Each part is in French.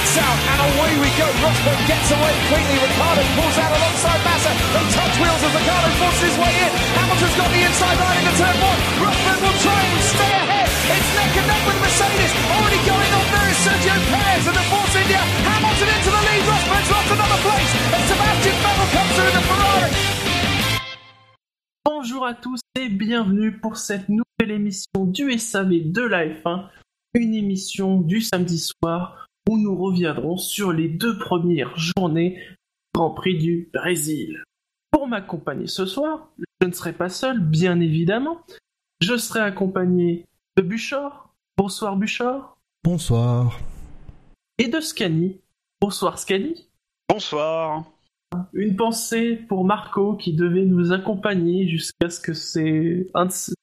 Lights out and away we go. Rosberg gets away quickly. Ricardo pulls out alongside Massa. They touch wheels as Ricardo forces his way in. Hamilton's got the inside line into turn one. Rosberg will try and stay ahead. It's neck and neck with Mercedes. Already going on there is Sergio Perez and the Force India. Hamilton into the lead. Rosberg's lost another place. And Sebastian Vettel comes through the Ferrari. Bonjour à tous et bienvenue pour cette nouvelle émission du SAV de la F1, une émission du samedi soir où nous reviendrons sur les deux premières journées du Grand Prix du Brésil. Pour m'accompagner ce soir, je ne serai pas seul, bien évidemment. Je serai accompagné de Buchor. Bonsoir Buchor. Bonsoir. Et de Scani. Bonsoir Scani. Bonsoir. Une pensée pour Marco qui devait nous accompagner jusqu'à ce que c'est un de ses,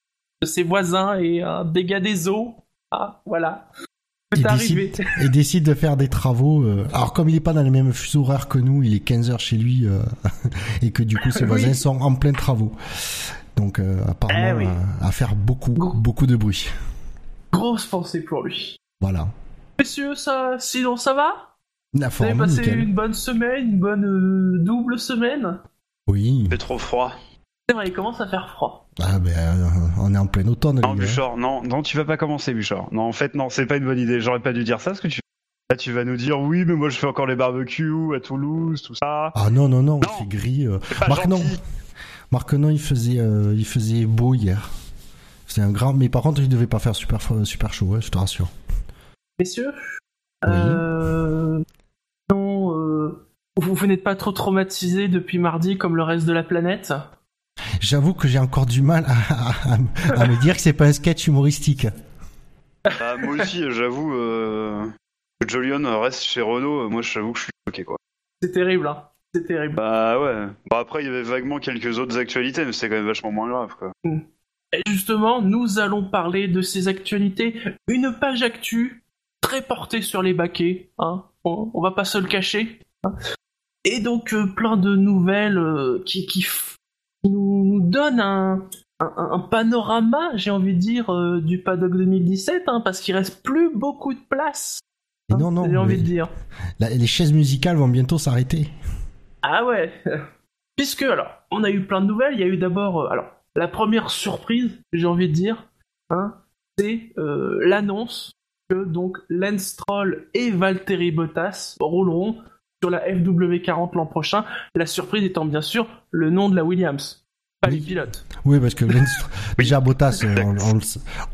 de ses voisins ait un dégât des eaux. Ah, voilà. C'est Il décide, il décide de faire des travaux. euh, alors comme il est pas dans le même fuseau horaire que nous, il est 15 heures chez lui euh, et que du coup ses Oui. voisins sont en plein travaux. Donc euh, apparemment Eh oui. euh, à faire beaucoup, Gros. beaucoup de bruit. Grosse pensée pour lui. Voilà. Messieurs, ça, sinon ça va? La Vous avez forme, passé nickel. une bonne semaine, une bonne euh, double semaine? Oui. Il fait trop froid. C'est vrai, il commence à faire froid. Ah ben euh, on est en plein automne. Non. Buchor, non, non, tu vas pas commencer, Buchor. Non, en fait, non, c'est pas une bonne idée. J'aurais pas dû dire ça, parce que tu... Là, tu vas nous dire, oui, mais moi, je fais encore les barbecues à Toulouse, tout ça. Ah non non non, il Non. fait gris. euh. Marc non. Marc non, il faisait, euh, il faisait beau hier. C'est un grand, mais par contre il devait pas faire super super chaud, ouais, je te rassure. Messieurs Oui. euh, Non, euh, vous, vous n'êtes pas trop traumatisés depuis mardi comme le reste de la planète? J'avoue que j'ai encore du mal à, à- à- à me dire que c'est pas un sketch humoristique. Bah, moi aussi, j'avoue, euh... que Jolion reste chez Renault, euh, moi, j'avoue que je suis choqué, quoi. C'est terrible, hein. C'est terrible. Bah, ouais. Bon, après, il y avait vaguement quelques autres actualités, mais c'est quand même vachement moins grave, quoi. Et justement, nous allons parler de ces actualités. Une page actu très portée sur les baquets, hein. On, on va pas se le cacher. hein. Et donc euh, plein de nouvelles euh, qui, qui nous, nous donnent un, un, un panorama, j'ai envie de dire, euh, du paddock 2017, hein, parce qu'il reste plus beaucoup de place. Et hein, non, non, J'ai envie de dire. la- les chaises musicales vont bientôt s'arrêter. Ah ouais Puisque, alors, on a eu plein de nouvelles. Il y a eu d'abord, euh, alors, la première surprise, j'ai envie de dire, hein, c'est euh, l'annonce que donc Lance Stroll et Valtteri Bottas rouleront sur la FW40 l'an prochain. La surprise étant bien sûr le nom de la Williams, pas Oui. les pilotes. Oui, parce que déjà Bottas, euh,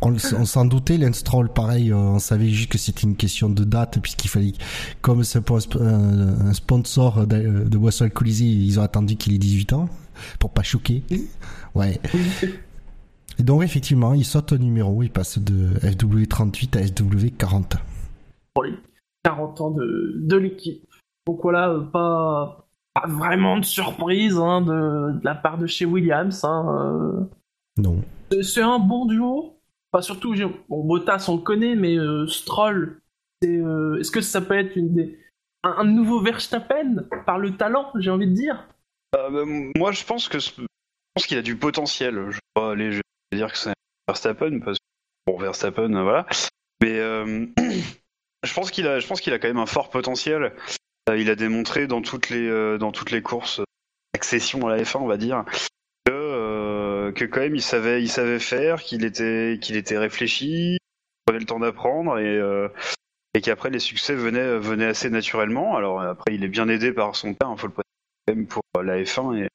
on, s'en doutait, Lance Stroll, pareil, euh, on savait juste que c'était une question de date, puisqu'il fallait, comme c'est pour un, sp- un- sponsor de, de boisson alcoolisée, ils ont attendu qu'il ait 18 ans, pour pas choquer. Ouais. Et donc, effectivement, il saute au numéro, il passe de FW38 à FW40. pour les 40 ans de, de l'équipe. Donc voilà, pas, pas vraiment de surprise hein, de, de la part de chez Williams. Hein, euh. Non. C'est- un bon duo. Enfin, surtout, bon, Bottas, on le connaît, mais euh, Stroll, c'est, euh, est-ce que ça peut être une des- un, un nouveau Verstappen par le talent, j'ai envie de dire? Euh, bah, moi, je pense que je pense qu'il a du potentiel. Je vais pas aller je vais dire que c'est Verstappen parce que bon Verstappen, voilà. Mais euh, je pense qu'il a, je pense qu'il a quand même un fort potentiel. Euh, il a démontré dans toutes les, euh, courses accession à la F1, on va dire, que, euh, quand même il savait, faire, qu'il était, qu'il était réfléchi, qu'il prenait le temps d'apprendre et euh, qu'après les succès venaient, venaient assez naturellement. Alors après, il est bien aidé par son père, il faut le préciser même pour la F1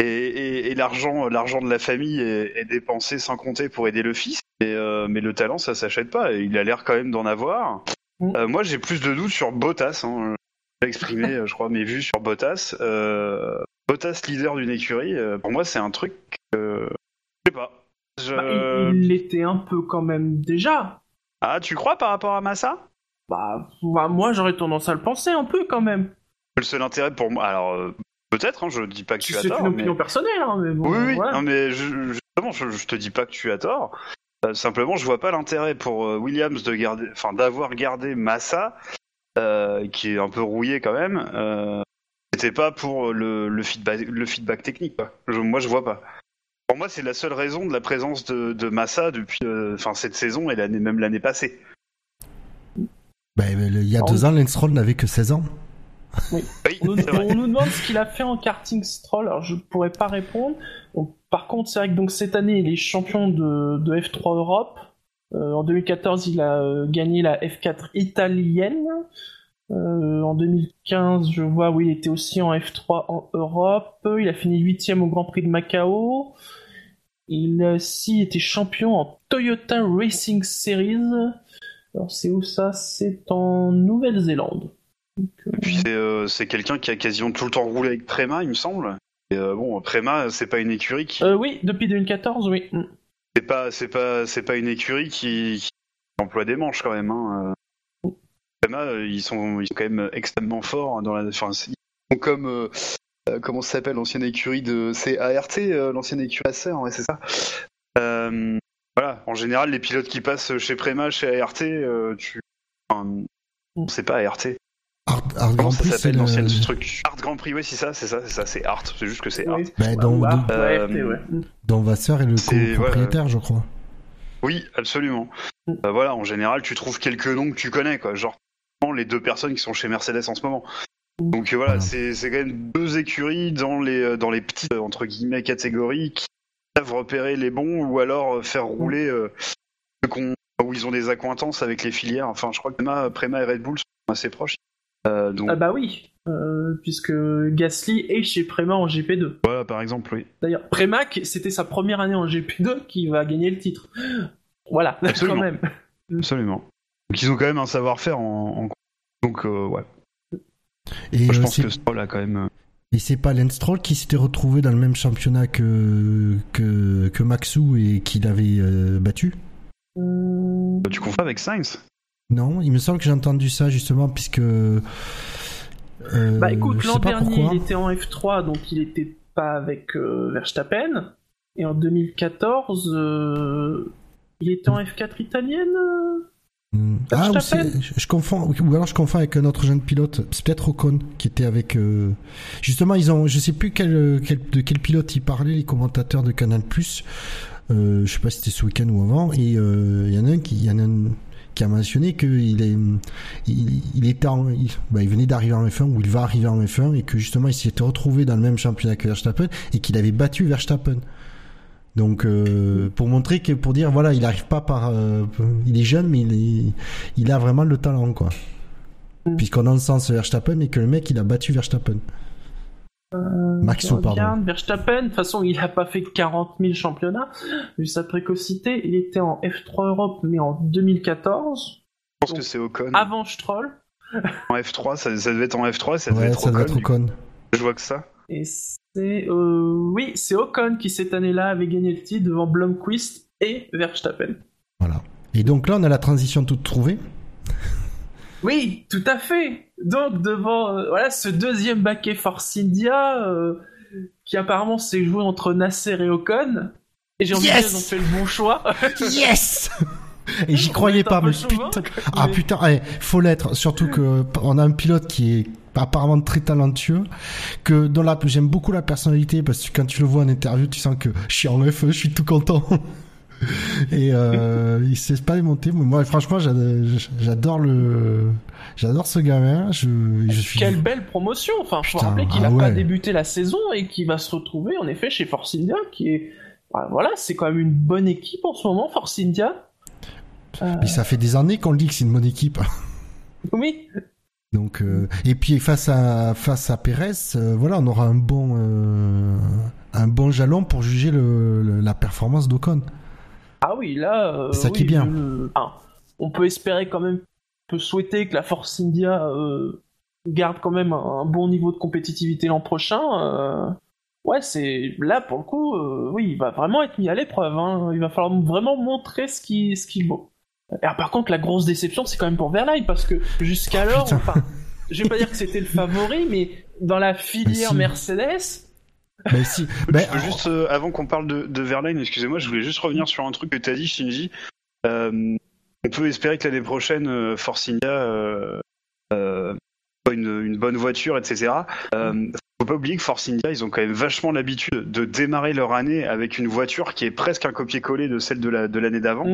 et l'argent l'argent de la famille est, dépensé sans compter pour aider le fils mais, euh, mais le talent ça s'achète pas il a l'air quand même d'en avoir Mm. Euh, moi j'ai plus de doutes sur Bottas hein. j'ai exprimé euh, je crois mes vues sur Bottas euh, Bottas leader d'une écurie pour moi c'est un truc que je sais pas Je- Bah, il- l'était un peu quand même déjà. ah tu crois par rapport à Massa? Bah, bah, moi, j'aurais tendance à le penser un peu quand même. le seul intérêt pour moi alors peut-être hein, je dis pas que tu as C'est tort une mais- opinion personnelle, hein, mais bon. Oui, oui, voilà. non, mais je- justement, je, je te dis pas que tu as tort. Euh, simplement, je vois pas l'intérêt pour euh, Williams de garder, enfin, d'avoir gardé Massa, euh, qui est un peu rouillé quand même. C'était pas pour le, feedback, technique. Je- moi, je vois pas. Pour moi, c'est la seule raison de la présence de, Massa depuis, enfin, cette saison et même l'année passée. Le- il y a deux ans, Lance n'avait que 16 ans. Oui, On nous, on demande ce qu'il a fait en karting stroll, alors je pourrais pas répondre. Par contre, c'est vrai que donc cette année, il est champion de, de F3 Europe. Euh, en 2014, il a euh, gagné la F4 italienne. Euh, en 2015, je vois, oui, il était aussi en F3 en Europe. Il a fini huitième au Grand Prix de Macao. Il a aussi été champion en Toyota Racing Series. Alors c'est où ça? C'est en Nouvelle-Zélande. Euh, Et puis c'est euh, c'est quelqu'un qui a quasiment tout le temps roulé avec Prema, il me semble. Et euh, bon, Prema, c'est pas une écurie qui, Euh, oui, depuis 2014, oui. Mm. c'est pas, c'est pas, c'est pas une écurie qui, qui emploie des manches quand même. Hein. euh, ils sont, ils sont quand même extrêmement forts dans la. Enfin, ils sont comme, comment ça s'appelle l'ancienne écurie de, c'est ART, euh, l'ancienne écurie Acer, ouais, c'est ça. Euh, voilà, en général, les pilotes qui passent chez Prema, chez ART, euh, tu, enfin, c'est pas ART. Art, Art Comment Grand ça Prix, c'est s'appelle le- l'ancienne structure Art Grand Prix, oui, c'est ça, c'est ça, c'est ça, c'est Art. C'est juste que c'est Art. Oui. Bah, Art, donc- ou Euh, AFT, ouais. Dont Vasseur est le C'est- copropriétaire, je crois. Oui, absolument. Mm. Euh, voilà, en général, tu trouves quelques noms que tu connais, quoi. Genre les deux personnes qui sont chez Mercedes en ce moment. Donc euh, voilà, Voilà. c'est c'est quand même deux écuries dans les euh, dans les petites euh, entre guillemets catégories qui savent repérer les bons ou alors euh, faire rouler euh, où ils ont des accointances avec les filières. Enfin, je crois que Prema, Prema et Red Bull sont assez proches. Euh, donc Ah bah oui, euh, puisque Gasly est chez Prema en GP2. voilà, par exemple, oui. D'ailleurs, Prema, c'était sa première année en GP2 qui va gagner le titre. Voilà, Absolument. quand même. Absolument. Donc ils ont quand même un savoir-faire en, en- donc euh, ouais. Et, Moi, je euh, pense c'est- que Stroll a quand même. et c'est pas Lance Stroll qui s'était retrouvé dans le même championnat que, que, que Maxou et qui l'avait euh, battu? Euh, Tu confonds avec Sainz Non, il me semble que j'ai entendu ça justement, puisque. euh, Bah écoute, l'an dernier, pourquoi. il était en F3, donc il était pas avec euh, Verstappen. Et en 2014, euh, il était en F4 italienne Hmm. Ah, ou je, confonds, ou alors je confonds avec un autre jeune pilote. C'est peut-être Ocon qui était avec. Justement, ils ont, je sais plus quel, quel- de quel pilote ils parlaient, les commentateurs de Canal euh, Je sais pas si c'était ce week-end ou avant. Et il y en a un qui, y en a un qui a mentionné qu'il est, il, il était, en, il, bah, il venait d'arriver en F1 ou il va arriver en F1 et que justement il s'était retrouvé dans le même championnat que Verstappen et qu'il avait battu Verstappen. Donc euh, pour montrer que pour dire voilà il arrive pas par euh, il est jeune mais il est il a vraiment le talent quoi Mm. puisqu'on encense Verstappen et que le mec il a battu Verstappen Maxo Je pardon Verstappen, de toute façon, il a pas fait 40 000 championnats. Vu sa précocité, il était en F3 Europe, mais en 2014, Je pense que c'est Ocon. avant Stroll. En F3, ça, ça devait être en F3, ça devait ouais être ça doit Ocon. être Ocon Je vois que ça. Et c'est. euh, oui, c'est Ocon qui, cette année-là, avait gagné le titre devant Blomqvist et Verstappen. voilà et donc là on a la transition toute trouvée Oui, tout à fait. Donc devant euh, voilà ce deuxième baquet Force India euh, qui apparemment s'est joué entre Nasser et Ocon. Et j'ai envie Yes de dire ils ont fait le bon choix. yes! Et j'y croyais pas mais chauvin, putain. quoi, ah mais- putain ouais, faut l'être. Surtout que on a un pilote qui est apparemment très talentueux que dans la j'aime beaucoup la personnalité parce que quand tu le vois en interview tu sens que je suis en F1 je suis tout content et euh, il s'est pas démonté Mais moi franchement j'adore le j'adore ce gamin je je suis Quelle belle promotion Enfin, faut Putain, rappeler qu'il ah n'a pas ouais. débuté la saison et qu'il va se retrouver en effet chez Force India, qui est bah, voilà, c'est quand même une bonne équipe en ce moment, Force India. Euh, ça fait des années qu'on le dit que c'est une bonne équipe. oui, Donc euh, et puis face à face à Pérez, euh, voilà, on aura un bon euh, un bon jalon pour juger le, le- la performance d'Ocon. Ah oui, là, euh, ça oui, qui est bien. ah, on peut espérer quand même, on peut souhaiter que la Force India euh, garde quand même un, un bon niveau de compétitivité l'an prochain. euh, Ouais, c'est là pour le coup, oui, il va vraiment être mis à l'épreuve. hein. Il va falloir vraiment montrer ce qu'il ce qu'il vaut. Par contre, la grosse déception, c'est quand même pour Verlaine parce que jusqu'alors, putain. enfin, je vais pas dire que c'était le favori, mais dans la filière si. Mercedes, Si, Je veux juste, euh, avant qu'on parle de, de Verlaine, excusez-moi, je voulais juste revenir sur un truc que tu as dit, Shinji. Euh, on peut espérer que l'année prochaine, euh, Force India euh, euh, soit une, une bonne voiture, etc. Euh, faut pas oublier que Force India, ils ont quand même vachement l'habitude de démarrer leur année avec une voiture qui est presque un copier-coller de celle de la- de l'année d'avant.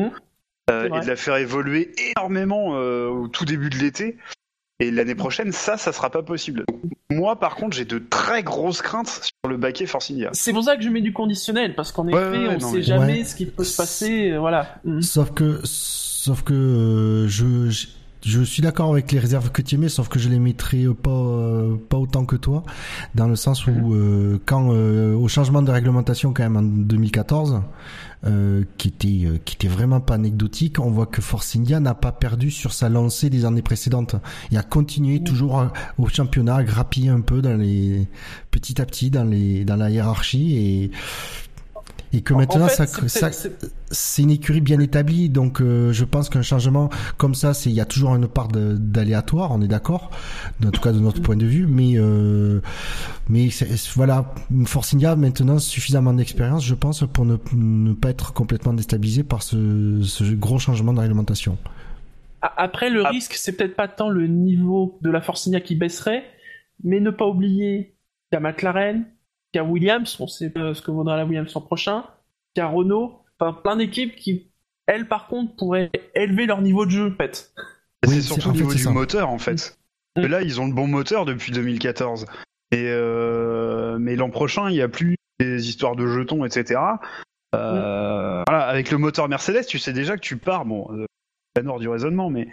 Euh, et de la faire évoluer énormément euh, au tout début de l'été. Et l'année prochaine, ça, ça sera pas possible. moi, par contre, j'ai de très grosses craintes sur le baquet Force India. C'est pour ça que je mets du conditionnel, parce qu'en Ouais, effet, ouais, on non, sait mais- jamais Ouais. ce qui peut se passer, euh, voilà. Mhm. Sauf que, sauf que euh, je, je, suis d'accord avec les réserves que tu mets, sauf que je les mettrai euh, pas, euh, pas autant que toi, dans le sens où Mhm. euh, quand euh, au changement de réglementation quand même en 2014, euh, qui était euh, qui était vraiment pas anecdotique, on voit que Force India n'a pas perdu sur sa lancée des années précédentes. Il a continué toujours à- au championnat, à grappiller un peu dans les petit à petit dans les dans la hiérarchie et et que En- en maintenant fait, ça, c'est une écurie bien établie, donc euh, je pense qu'un changement comme ça, c'est il y a toujours une part d'aléatoire, on est d'accord, en tout cas de notre point de vue, mais euh, mais voilà, Force India a maintenant suffisamment d'expérience, je pense, pour ne, ne pas être complètement déstabilisé par ce, ce gros changement de réglementation. Après, le Ah. risque, c'est peut-être pas tant le niveau de la Force India qui baisserait, mais ne pas oublier qu'il y a McLaren, qu'il y a Williams, on sait ce que vaudra la Williams l'an prochain, qu'il y a Renault, enfin plein d'équipes qui, elles, par contre, pourraient élever leur niveau de jeu, en fait. Et Oui, c'est surtout au niveau du ça. moteur, en fait. Mm. Et là, ils ont le bon moteur depuis 2014. Et euh, mais l'an prochain, il n'y a plus des histoires de jetons, etc. Euh, voilà, avec le moteur Mercedes, tu sais déjà que tu pars. Bon, euh, la nord du raisonnement, mais tu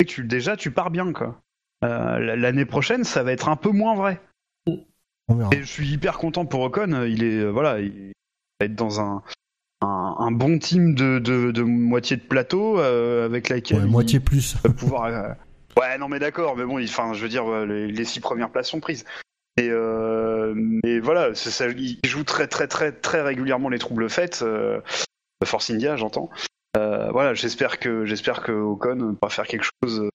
sais que tu, déjà, tu pars bien, quoi. Euh, L'année prochaine, ça va être un peu moins vrai. On verra. Et je suis hyper content pour Ocon. Il est euh, voilà, il va être dans un un, un bon team de, de, de moitié de plateau euh, avec laquelle Ouais, il moitié plus. va pouvoir. euh, Ouais, non mais d'accord, mais bon, enfin, je veux dire, les, les six premières places sont prises. Et euh, mais voilà, ça, il joue très très très très régulièrement les troubles faits. Euh, Force India, j'entends. Voilà, j'espère que j'espère que Ocon va faire quelque chose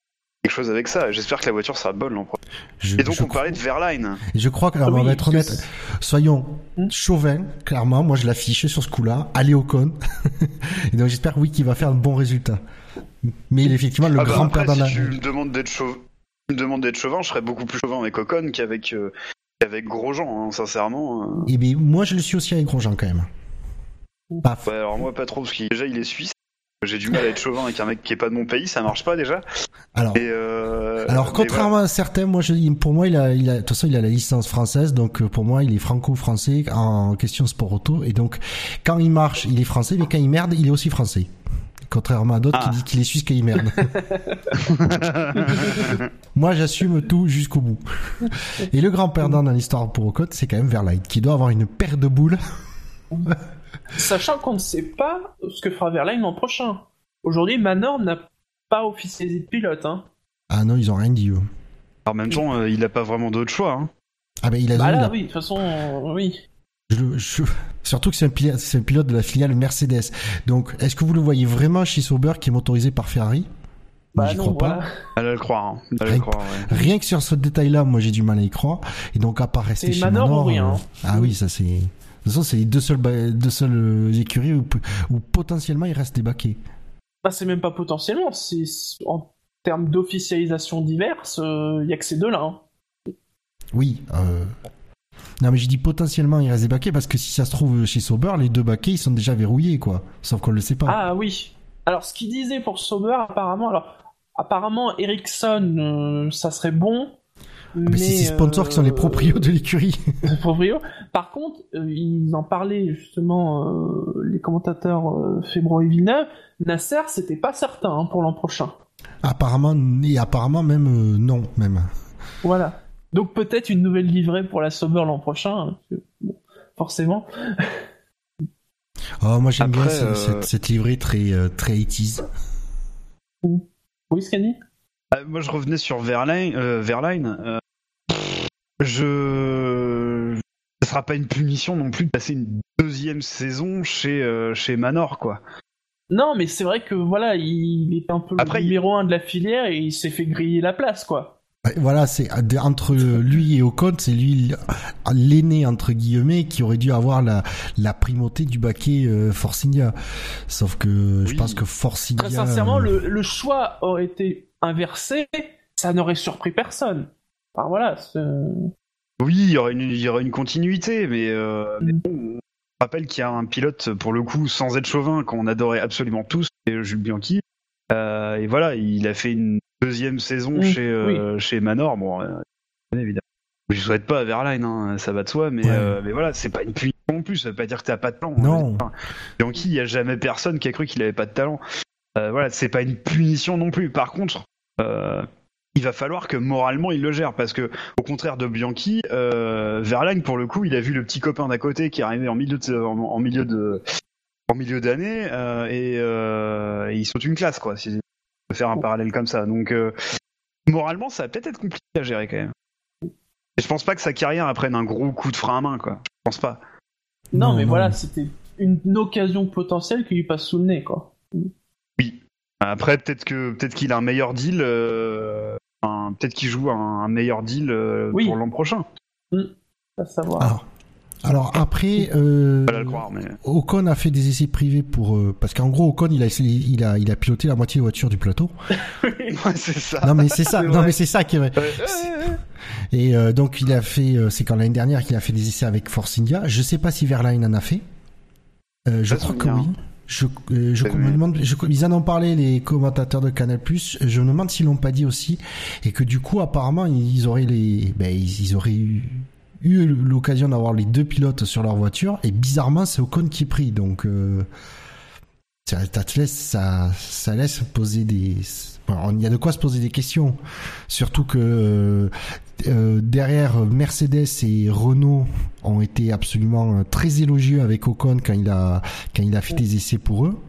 quelque chose avec ça. J'espère que la voiture sera bonne l'an prochain. Je, Et donc on parlait de Verline. Je crois que, alors, Ah on oui, va être honnête, soyons chauvin, clairement, moi je l'affiche sur ce coup-là, allez au con. Et donc j'espère, oui, qu'il va faire un bon résultat. Mais il est effectivement le Ah bah, grand après, perdant. si d'un- tu me demandes d'être chauve, tu me demandes d'être chauvin, je serais beaucoup plus chauvin avec Ocon qu'avec euh, qu'avec Grosjean, hein, sincèrement. Et bien, moi je le suis aussi avec Grosjean quand même. Paf. Ouais, alors moi pas trop, parce qu'il déjà il est suisse. J'ai du mal à être chauvin avec un mec qui est pas de mon pays, ça marche pas déjà. Alors, Et euh, alors contrairement à certains, moi je dis, pour moi il a, il a, de toute façon il a la licence française, donc euh, pour moi il est franco-français en question sport auto, et donc quand il marche il est français, mais quand il merde il est aussi français. Contrairement à d'autres Ah. qui disent qu'il est suisse quand il merde. Moi, j'assume tout jusqu'au bout. Et le grand perdant dans l'histoire pour Ocon, c'est quand même Verlaine, qui doit avoir une paire de boules. Sachant qu'on ne sait pas ce que fera Verlaine l'an prochain. Aujourd'hui, Manor n'a pas officialisé de pilote, hein. Ah non, ils ont rien dit, eux. en même temps, euh, il a pas vraiment d'autre choix. Hein. Ah ben, il a Bah là, oui, de toute façon, euh, oui. je- je- surtout que c'est un, pilote, c'est un pilote de la filiale Mercedes. Donc, est-ce que vous le voyez vraiment chez Sauber qui est motorisé par Ferrari? Bah j'y non, crois voilà. pas. Elle a le croire. Hein. Rien le que- croire. ouais. Rien que sur ce détail-là, moi j'ai du mal à y croire. Et donc, à part rester Et chez Manor Manor, ou rien, euh, hein. ah oui, ça c'est. De toute façon, c'est les deux seuls, ba- deux seules euh, écuries où, où potentiellement il reste des baquets. Bah, c'est même pas potentiellement, c'est en termes d'officialisation diverses, il y a que ces deux-là. hein. Oui. Euh... Non, mais j'ai dit potentiellement il reste des baquets parce que si ça se trouve chez Sauber, les deux baquets ils sont déjà verrouillés, quoi. Sauf qu'on le sait pas. Ah oui. Alors, ce qu'il disait pour Sauber, apparemment, alors, apparemment, Ericsson, euh, ça serait bon. Ah, mais c'est ces sponsors qui sont les proprios de l'écurie. Les proprios. Par contre, euh, ils en parlaient justement, euh, les commentateurs euh, Febro et Villeneuve. Nasser, c'était pas certain hein, pour l'an prochain. apparemment, et apparemment même euh, non, même. Voilà. Donc peut-être une nouvelle livrée pour la Sauber l'an prochain. hein, parce que, bon, forcément. Oh, moi j'aime bien euh, cette, cette livrée très euh, très 80s. Oui, Scani Ah, moi, je revenais sur Verline. Euh, Verline euh, je. Ce sera pas une punition non plus de passer une deuxième saison chez, euh, chez Manor, quoi. Non, mais c'est vrai que voilà, il est un peu Après, le il- numéro un de la filière et il s'est fait griller la place, quoi. Voilà, c'est entre lui et Ocon, c'est lui l'aîné entre guillemets qui aurait dû avoir la, la primauté du baquet euh. Sauf que je pense que Force India. Très sincèrement, euh, le, le choix aurait été inversé, ça n'aurait surpris personne. Enfin voilà, c'est- Oui, il y aurait une, il y aurait une continuité, mais, euh, mais Mm. bon, on rappelle qu'il y a un pilote, pour le coup, sans être chauvin, qu'on adorait absolument tous, Jules Bianchi. et voilà, il a fait une deuxième saison Mmh, chez, chez Manor. Bon, évidemment. Je souhaite pas à Verline, hein, ça va de soi, mais, Ouais. mais voilà, c'est pas une punition non plus. Ça veut pas dire que t'as pas de talent. Non. Enfin, Bianchi, il y a jamais personne qui a cru qu'il avait pas de talent. Euh, voilà, c'est pas une punition non plus. Par contre, euh, il va falloir que moralement il le gère parce que au contraire de Bianchi, euh, Verlaine pour le coup, il a vu le petit copain d'à côté qui est arrivé en milieu de en, en milieu de en milieu d'année euh, et, euh, et il saute une classe quoi. Si on peut faire un parallèle comme ça. Donc euh, moralement, ça va peut-être être compliqué à gérer quand même. Et je pense pas que sa carrière prenne un gros coup de frein à main quoi. Je pense pas. Non, Non, mais non. voilà, c'était une occasion potentielle qui lui passe sous le nez, quoi. Après, peut-être que peut-être qu'il a un meilleur deal. euh, enfin, peut-être qu'il joue un, un meilleur deal euh, Oui. pour l'an prochain. À savoir. Alors, alors après, euh, Pas à le croire, mais Ocon a fait des essais privés pour euh, parce qu'en gros Ocon il a essayé- il a il a piloté la moitié des voitures du plateau. ouais, c'est ça. Non mais c'est ça, C'est non mais c'est ça qui est vrai. Et euh, donc il a fait, euh, c'est quand l'année dernière qu'il a fait des essais avec Force India. Je sais pas si Verline en a fait. Euh, je crois que souvenir. oui. Je, euh, je me demande, je- ils en ont parlé les commentateurs de Canal+. Je me demande s'ils l'ont pas dit aussi et que du coup apparemment ils auraient les, ben ils, ils auraient eu, eu l'occasion d'avoir les deux pilotes sur leur voiture et bizarrement c'est Ocon qui est pris donc. Euh, ça, ça te laisse, ça, ça laisse poser des. Il y a de quoi se poser des questions. Surtout que euh, euh, derrière Mercedes et Renault ont été absolument euh, très élogieux avec Ocon quand il a fait des essais pour eux.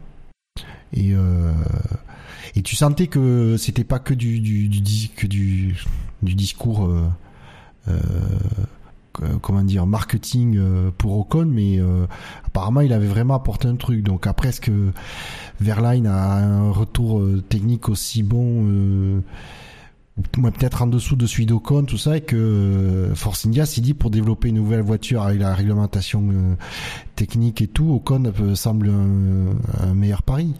Et tu sentais que c'était pas que du que du discours comment dire marketing euh, pour Ocon mais euh, apparemment il avait vraiment apporté un truc donc après est-ce que Verline a un retour euh, technique aussi bon euh, peut-être en dessous de celui d'Ocon tout ça et que euh, Force India s'est dit pour développer une nouvelle voiture avec la réglementation euh, technique et tout Ocon euh, semble un, un meilleur pari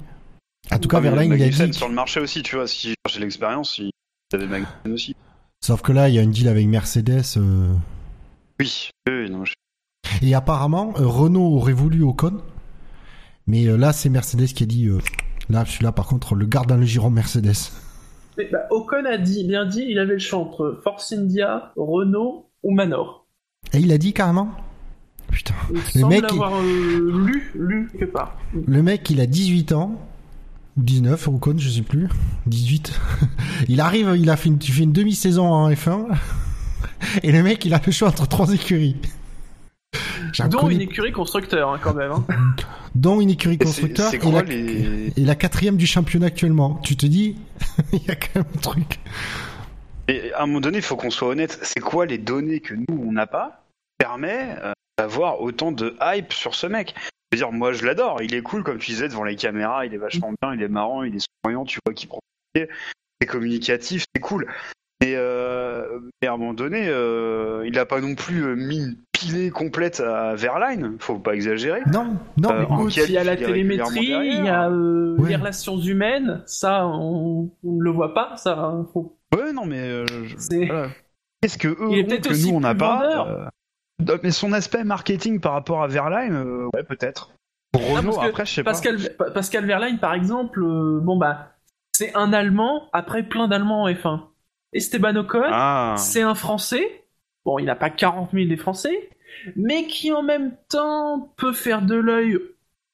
en tout cas Verline il a Magnussen dit sur le marché aussi, tu vois. Si j'ai l'expérience, il y avait Magnussen aussi. sauf que là il y a un deal avec Mercedes euh, Oui. Oui, non, je- Et apparemment, euh, Renault aurait voulu Ocon, mais euh, là, c'est Mercedes qui a dit, euh, là, celui-là, par contre, on le garde dans le giron Mercedes. Mais, bah, Ocon a dit, bien dit, il avait le choix entre Force India, Renault ou Manor. Et il a dit carrément Putain. Il Le semble mec, il- euh, lu, lu quelque part. Le mec, il a 18 ans, ou 19, Ocon, je sais plus, 18. il arrive, il a fait une, fait une demi-saison en F1, et le mec, il a le choix entre trois écuries. J'en Dont connais- une écurie constructeur, hein, quand même. hein. dont une écurie constructeur, C'est la, les. et la quatrième du championnat actuellement. Tu te dis, il y a quand même un truc. Et à un moment donné, il faut qu'on soit honnête. C'est quoi les données que nous, on n'a pas permet euh, d'avoir autant de hype sur ce mec? Je veux dire, moi, je l'adore. Il est cool, comme tu disais, devant les caméras. Il est vachement bien, il est marrant, il est souriant. Tu vois qu'il prend pied, c'est communicatif, c'est cool. Et, euh, mais à un moment donné, euh, il n'a pas non plus euh, mis une pilée complète à Verline. Faut pas exagérer. Non, non, Euh, mais Écoute, il y a la télémétrie, il y a euh, Ouais. les relations humaines, ça, on, on ne le voit pas, ça. faut- Ouais, non, mais euh, voilà. qu'est-ce que eux Il ont que nous on n'a pas euh, Mais son aspect marketing par rapport à Verline, euh, ouais, peut-être. Pour Non, Renault, que après, je sais pas. Pascal, Pa- Pascal Verlaine, par exemple, euh, bon bah, c'est un Allemand après plein d'Allemands en F1. Esteban Ocon, Ah, c'est un Français. Bon, il n'a pas 40 000 des Français, mais qui en même temps peut faire de l'œil,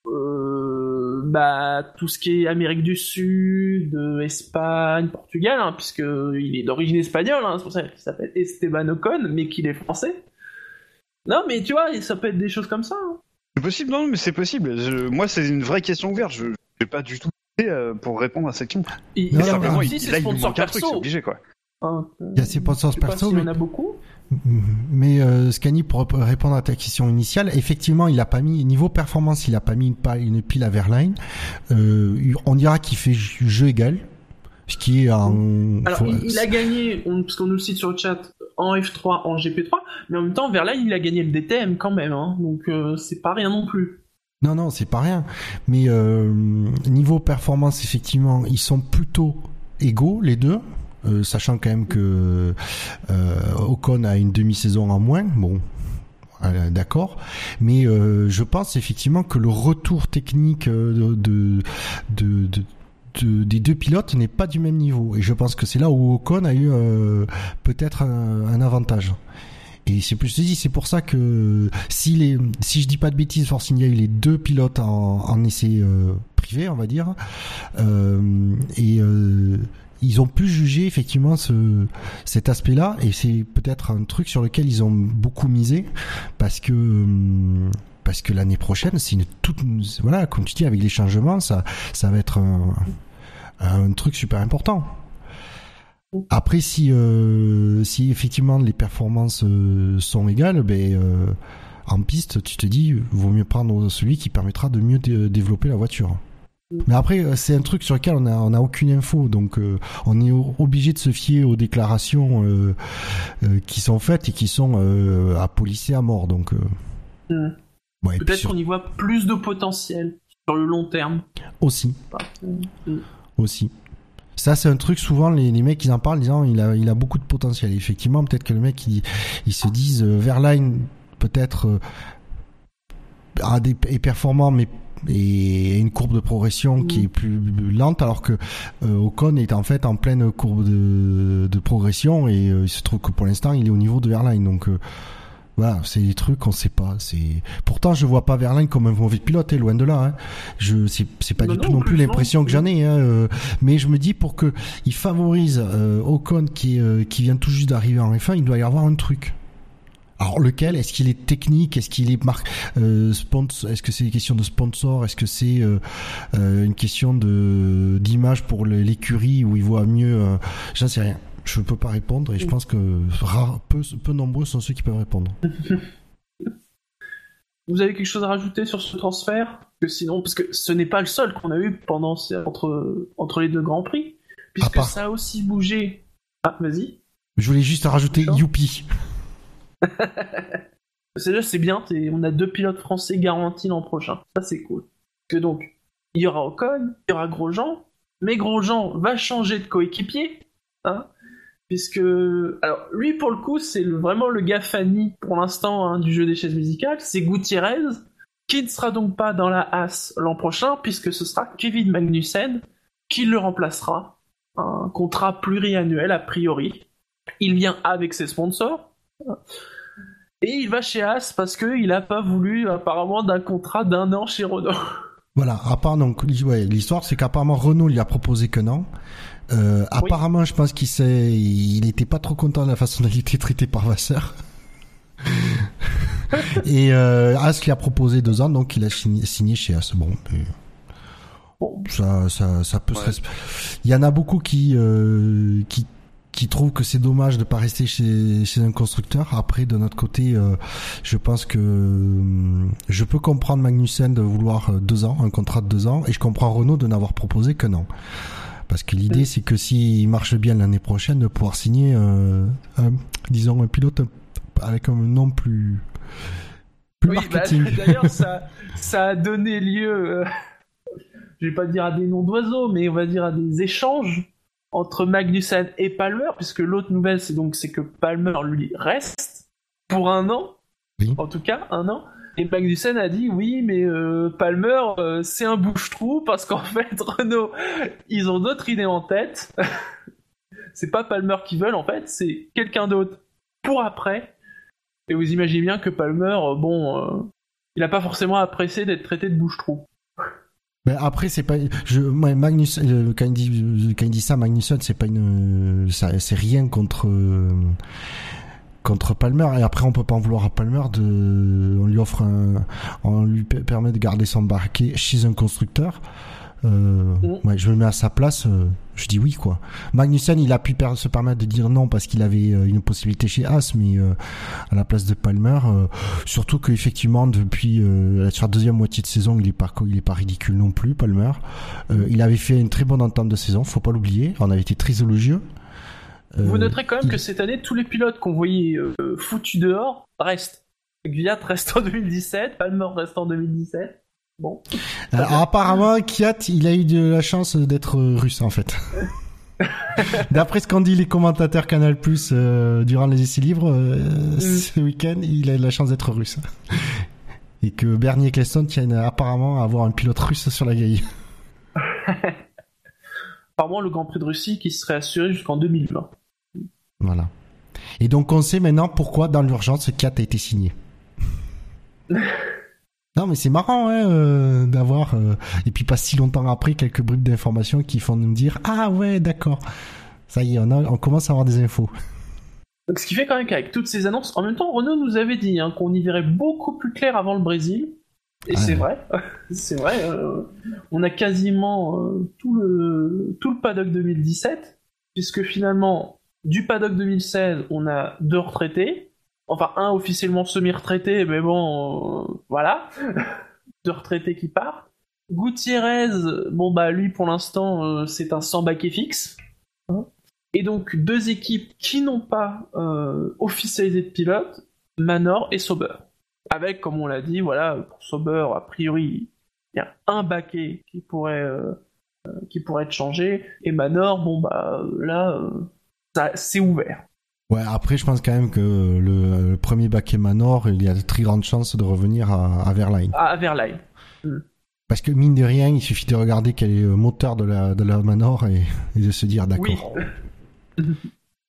euh, bah, tout ce qui est Amérique du Sud, euh, Espagne, Portugal, hein, puisque il est d'origine espagnole, hein, c'est pour ça qu'il s'appelle Esteban Ocon, mais qu'il est français. Non, mais tu vois, ça peut être des choses comme ça. hein. c'est possible, non, mais c'est possible. Je- Moi, c'est une vraie question ouverte. Je n'ai pas du tout euh, pour répondre à cette question. Il, Non, il non, a non, aussi il, ses là, il lui sponsors manque un truc, c'est perso. obligé, quoi. Il y a ses pas perso, y mais, en a beaucoup. mais euh, Scani, pour répondre à ta question initiale, effectivement, il a pas mis, niveau performance, il a pas mis une, pa- une pile à Verline. Euh, on dira qu'il fait jeu jeu égal, ce qui est en... Alors, faut- il, il a gagné, on- parce qu'on nous le cite sur le chat, en F3, en GP3, mais en même temps, Verlaine, il a gagné le DTM quand même, hein, donc euh, c'est pas rien non plus. Non, non, c'est pas rien. Mais euh, niveau performance, effectivement, ils sont plutôt égaux les deux. Euh, sachant quand même que euh, Ocon a une demi-saison en moins. Bon, d'accord. Mais je pense effectivement que le retour technique de, de, de des deux pilotes n'est pas du même niveau. Et je pense que c'est là où Ocon a eu euh, peut-être un, avantage. Et c'est plus c'est pour ça que si je dis pas de bêtises, Force y a eu les deux pilotes en, essai euh, privé, on va dire, euh, et euh, ils ont pu juger effectivement ce, cet aspect-là, et c'est peut-être un truc sur lequel ils ont beaucoup misé, parce que parce que l'année prochaine, c'est une toute, voilà, comme tu dis, avec les changements, ça, ça va être un, un truc super important. Après, si, euh, si effectivement les performances euh, sont égales, ben, euh, en piste, tu te dis, vaut mieux prendre celui qui permettra de mieux développer la voiture. Mais après, c'est un truc sur lequel on n'a on a aucune info, donc on est obligé de se fier aux déclarations qui sont faites et qui sont à polisser à mort. Donc, peut-être qu'on y voit plus de potentiel sur le long terme. Aussi. Aussi. Ça, c'est un truc, souvent, les, les mecs, ils en parlent, disant, il a, il a beaucoup de potentiel. effectivement, peut-être que le mec, il, ils se disent, euh, Verline, peut-être, euh, est performant, mais et une courbe de progression qui est plus lente alors que euh, Ocon est en fait en pleine courbe de, de progression et euh, il se trouve que pour l'instant il est au niveau de Verline donc voilà, c'est des trucs qu'on sait pas. C'est pourtant je vois pas Verlaine comme un mauvais pilote, et loin de là. Hein. Je c'est pas du tout non plus l'impression que j'en ai. Hein, euh, mais je me dis pour que il favorise euh, Ocon qui euh, qui vient tout juste d'arriver en F1, il doit y avoir un truc. Alors lequel? Est-ce qu'il est technique? Est-ce qu'il est marque euh, sponsor Est-ce que c'est une question de sponsor? Est-ce que c'est euh, une question de d'image pour l'écurie où il voit mieux J'en sais rien je ne peux pas répondre et je pense que peu, peu nombreux sont ceux qui peuvent répondre. Vous avez quelque chose à rajouter sur ce transfert? Que sinon, parce que ce n'est pas le seul qu'on a eu pendant entre, entre les deux grands prix, puisque ça a aussi bougé. Ah, vas-y. Je voulais juste rajouter Youpi. c'est bien, on a deux pilotes français garantis l'an prochain. Ça c'est cool. Que donc, il y aura Ocon, il y aura Grosjean, mais Grosjean va changer de coéquipier. Hein puisque alors lui pour le coup c'est vraiment le gars Fanny pour l'instant hein, du jeu des chaises musicales, c'est Gutiérrez qui ne sera donc pas dans la As l'an prochain puisque ce sera Kevin Magnussen qui le remplacera. Un contrat pluriannuel a priori. Il vient avec ses sponsors. Et il va chez As parce qu'il n'a pas voulu apparemment d'un contrat d'un an chez Renault. Voilà, à part donc l'histoire c'est qu'apparemment Renault lui a proposé qu'un an. Euh, apparemment, je pense qu'il s'est, il était pas trop content de la façon dont il était traité par Vasseur. et euh, As lui a proposé deux ans, donc il a signé, chez As. Bon, ça, ça, ça peut se. Il y en a beaucoup qui, euh, qui, qui trouvent que c'est dommage de pas rester chez, chez un constructeur. Après, de notre côté, euh, je pense que euh, je peux comprendre Magnussen de vouloir deux ans, un contrat de deux ans, et je comprends Renault de n'avoir proposé qu'un an. Parce que l'idée, c'est que s'il marche bien l'année prochaine, de pouvoir signer, euh, un, disons, un pilote avec un nom plus, plus oui, bah, marketing. D'ailleurs, ça, ça a donné lieu, euh, je vais pas dire à des noms d'oiseaux, mais on va dire à des échanges entre Magnussen et Palmer, puisque l'autre nouvelle, c'est donc c'est que Palmer lui reste pour un an, en tout cas un an. Et Magnussen a dit oui, mais euh, Palmer, euh, c'est un bouche-trou parce qu'en fait, Renault, ils ont d'autres idées en tête. c'est pas Palmer qui veulent en fait, c'est quelqu'un d'autre pour après. Et vous imaginez bien que Palmer, euh, bon, il a pas forcément apprécié d'être traité de bouche-trou. Mais après, c'est pas. Je, Magnus, quand, il dit, quand il dit ça, Magnussen, c'est pas une. C'est rien contre contre Palmer et après on peut pas en vouloir à Palmer de on lui offre un on lui permet de garder son barquet chez un constructeur euh, mm. ouais, je me mets à sa place, euh, je dis oui quoi. Magnussen, il a pu se permettre de dire non parce qu'il avait euh, une possibilité chez As, mais euh, à la place de Palmer, surtout qu'effectivement depuis sur la deuxième moitié de saison, il est pas il est pas ridicule non plus Palmer. il avait fait une très bonne entente de saison, faut pas l'oublier. On avait été très élogieux. Vous euh, noterez quand même que cette année, tous les pilotes qu'on voyait euh, foutus dehors restent. Gviat reste en 2017, Palmer reste en 2017. Bon. Alors, apparemment, Kiat, il a eu de la chance d'être russe en fait. D'après ce qu'ont dit les commentateurs Canal Plus euh, durant les essais libres euh, Mm. ce week-end, il a de la chance d'être russe. Et que Bernie Ecclestone tiennent apparemment à avoir un pilote russe sur la grille. Apparemment, le Grand Prix de Russie qui serait assuré jusqu'en 2020. Voilà. Et donc on sait maintenant pourquoi dans l'urgence ce 4 a été signé. non mais c'est marrant hein, euh, d'avoir euh, et puis pas si longtemps après quelques bribes d'informations qui font nous dire ah ouais d'accord ça y est on, a, on commence à avoir des infos. Donc, ce qui fait quand même qu'avec toutes ces annonces, en même temps, Renault nous avait dit hein, qu'on y verrait beaucoup plus clair avant le Brésil. Et Ouais. c'est vrai, c'est vrai. euh, on a quasiment tout le tout le paddock 2017, puisque finalement du paddock 2016, on a deux retraités. Enfin, un officiellement semi-retraité, mais bon, euh, voilà, deux retraités qui partent. Gutiérrez, bon bah lui pour l'instant euh, c'est un sans baquet fixe. Hein. Et donc deux équipes qui n'ont pas euh, officialisé de pilote, Manor et Sauber. Avec, comme on l'a dit, voilà, pour Sauber, a priori, il y a un baquet qui pourrait, qui pourrait être changé, et Manor, bon bah là, ça, c'est ouvert. Ouais après je pense quand même que le, le premier baquet Manor il y a de très grandes chances de revenir à, à Verlaine. À, à Verlaine. Parce que mine de rien il suffit de regarder quel est le moteur de la, de la Manor et, et de se dire d'accord. Oui.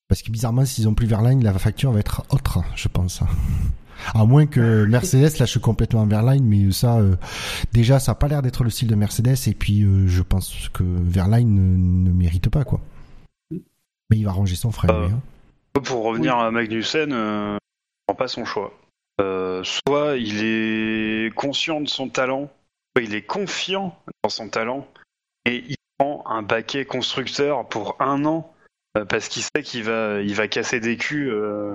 Parce que bizarrement, s'ils ont plus Verline, la facture va être autre, je pense. À moins que Mercedes lâche complètement Verline, mais ça, euh, déjà, ça a pas l'air d'être le style de Mercedes, et puis euh, je pense que Verline ne, ne mérite pas, quoi. Mais il va ranger son frère, Euh, lui, hein. Pour revenir à Magnussen, euh, il prend pas son choix. Euh, soit il est conscient de son talent, soit il est confiant dans son talent, et il prend un baquet constructeur pour un an, euh, parce qu'il sait qu'il va, il va casser des culs euh,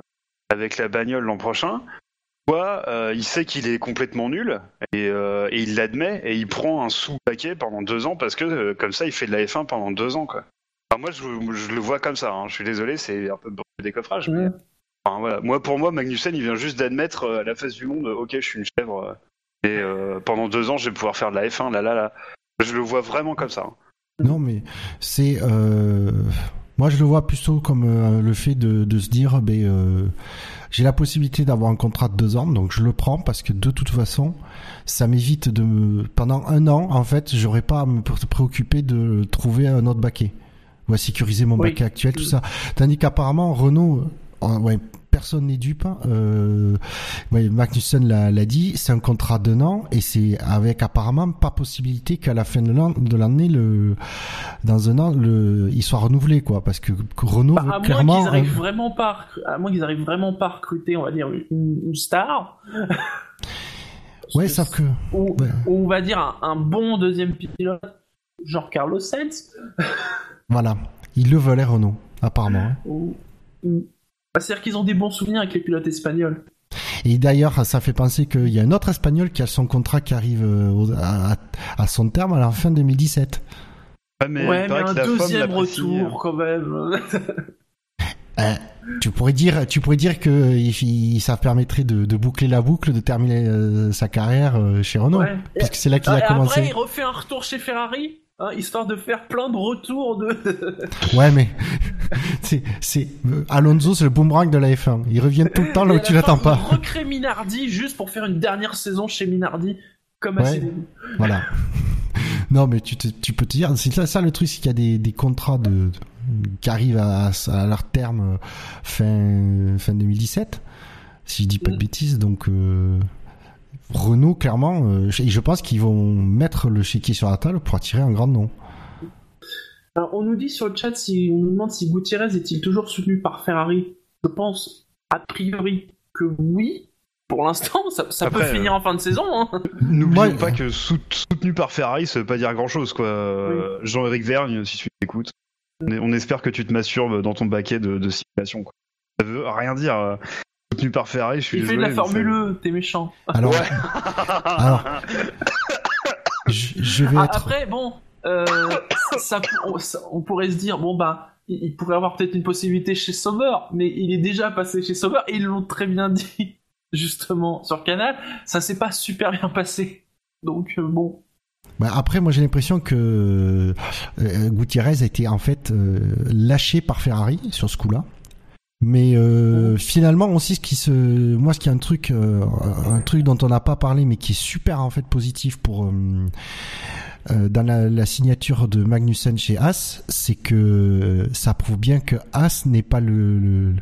avec la bagnole l'an prochain. Soit il sait qu'il est complètement nul, et, et il l'admet, et il prend un sous-baquet pendant deux ans, parce que comme ça il fait de la F1 pendant deux ans. Quoi. Enfin, moi je, je le vois comme ça, hein. je suis désolé, c'est un peu le décoffrage, mais. Enfin, voilà. Moi, pour moi, Magnussen, il vient juste d'admettre euh, à la face du monde, euh, ok, je suis une chèvre, euh, et euh, pendant deux ans, je vais pouvoir faire de la F1, là, là, là. Je le vois vraiment comme ça. hein. Non, mais c'est... Euh... Moi, je le vois plutôt comme euh, le fait de, de se dire, ben, euh, j'ai la possibilité d'avoir un contrat de deux ans, donc je le prends parce que de toute façon, ça m'évite de me... Pendant un an, en fait, j'aurais pas à me pré- préoccuper de trouver un autre baquet ou à sécuriser mon Oui. baquet actuel, tout ça. Tandis qu'apparemment, Renault, euh, ouais, personne n'est dupe. hein, Euh, Magnussen l'a dit, c'est un contrat d'un an et c'est avec apparemment pas possibilité qu'à la fin de l'an- de l'année, le dans un an, le il soit renouvelé quoi, parce que Renault Bah, à moins clairement. qu'ils arrivent un- vraiment pas, à moins qu'ils arrivent vraiment pas à recruter, on va dire une, une star. Ouais, sauf que ou, ouais. ou on va dire un, un bon deuxième pilote, genre Carlos Sainz. voilà, ils le veulent Renault apparemment. hein. Bah, C'est-à-dire qu'ils ont des bons souvenirs avec les pilotes espagnols. Et d'ailleurs, ça fait penser qu'il y a un autre Espagnol qui a son contrat qui arrive euh, au- à, à son terme à la fin 2017. Ouais, mais, ouais, un que deuxième retour quand même. Euh, tu pourrais dire, tu pourrais dire que il- il- ça permettrait de, de boucler la boucle, de terminer euh, sa carrière euh, chez Renault, Ouais. puisque c'est là qu'il Ah, a et commencé. Après, il refait un retour chez Ferrari, hein, histoire de faire plein de retours de. Ouais, mais c'est, c'est Alonso, c'est le boomerang de la F1. Ils reviennent tout le temps là où tu l'attends pas. Il recrée Minardi juste pour faire une dernière saison chez Minardi, comme à Ouais. Voilà. Non, mais tu, te- tu peux te dire, c'est ça, ça le truc, c'est qu'il y a des, des contrats de, de- qui arrivent à, à leur terme euh, fin, fin 2017, si je dis pas de Mm. bêtises. Donc, euh, Renault, clairement, euh, et je pense qu'ils vont mettre le chéquier sur la table pour attirer un grand nom. Alors, on nous dit sur le chat si on nous demande si Gutiérrez est-il toujours soutenu par Ferrari. Je pense a priori que oui. Pour l'instant, ça, ça Après, peut finir en fin de saison. Hein. N'oublions pas que sout- soutenu par Ferrari, ça veut pas dire grand chose, quoi. Euh, Jean-Éric Vergne, si tu écoutes, on, on espère que tu te masturbes dans ton baquet de, de simulation, quoi. Ça veut rien dire. Soutenu par Ferrari, je suis Il fait de la Formule E, t'es méchant. Alors, Ouais. alors, je, je vais Ah, être. après, bon, euh, ça, on, ça- on pourrait se dire, bon bah, il, il pourrait avoir peut-être une possibilité chez Sauber, mais il est déjà passé chez Sauber et ils l'ont très bien dit, justement, sur Canal. Ça s'est pas super bien passé. Donc, euh, bon. Bah, après, moi j'ai l'impression que euh, Gutiérrez a été en fait euh, lâché par Ferrari sur ce coup-là. Mais euh, finalement aussi ce qui se, moi ce qui est un truc, euh, un truc dont on n'a pas parlé, mais qui est super en fait positif pour euh, euh, dans la, la signature de Magnussen chez As, c'est que ça prouve bien que As n'est pas le, le-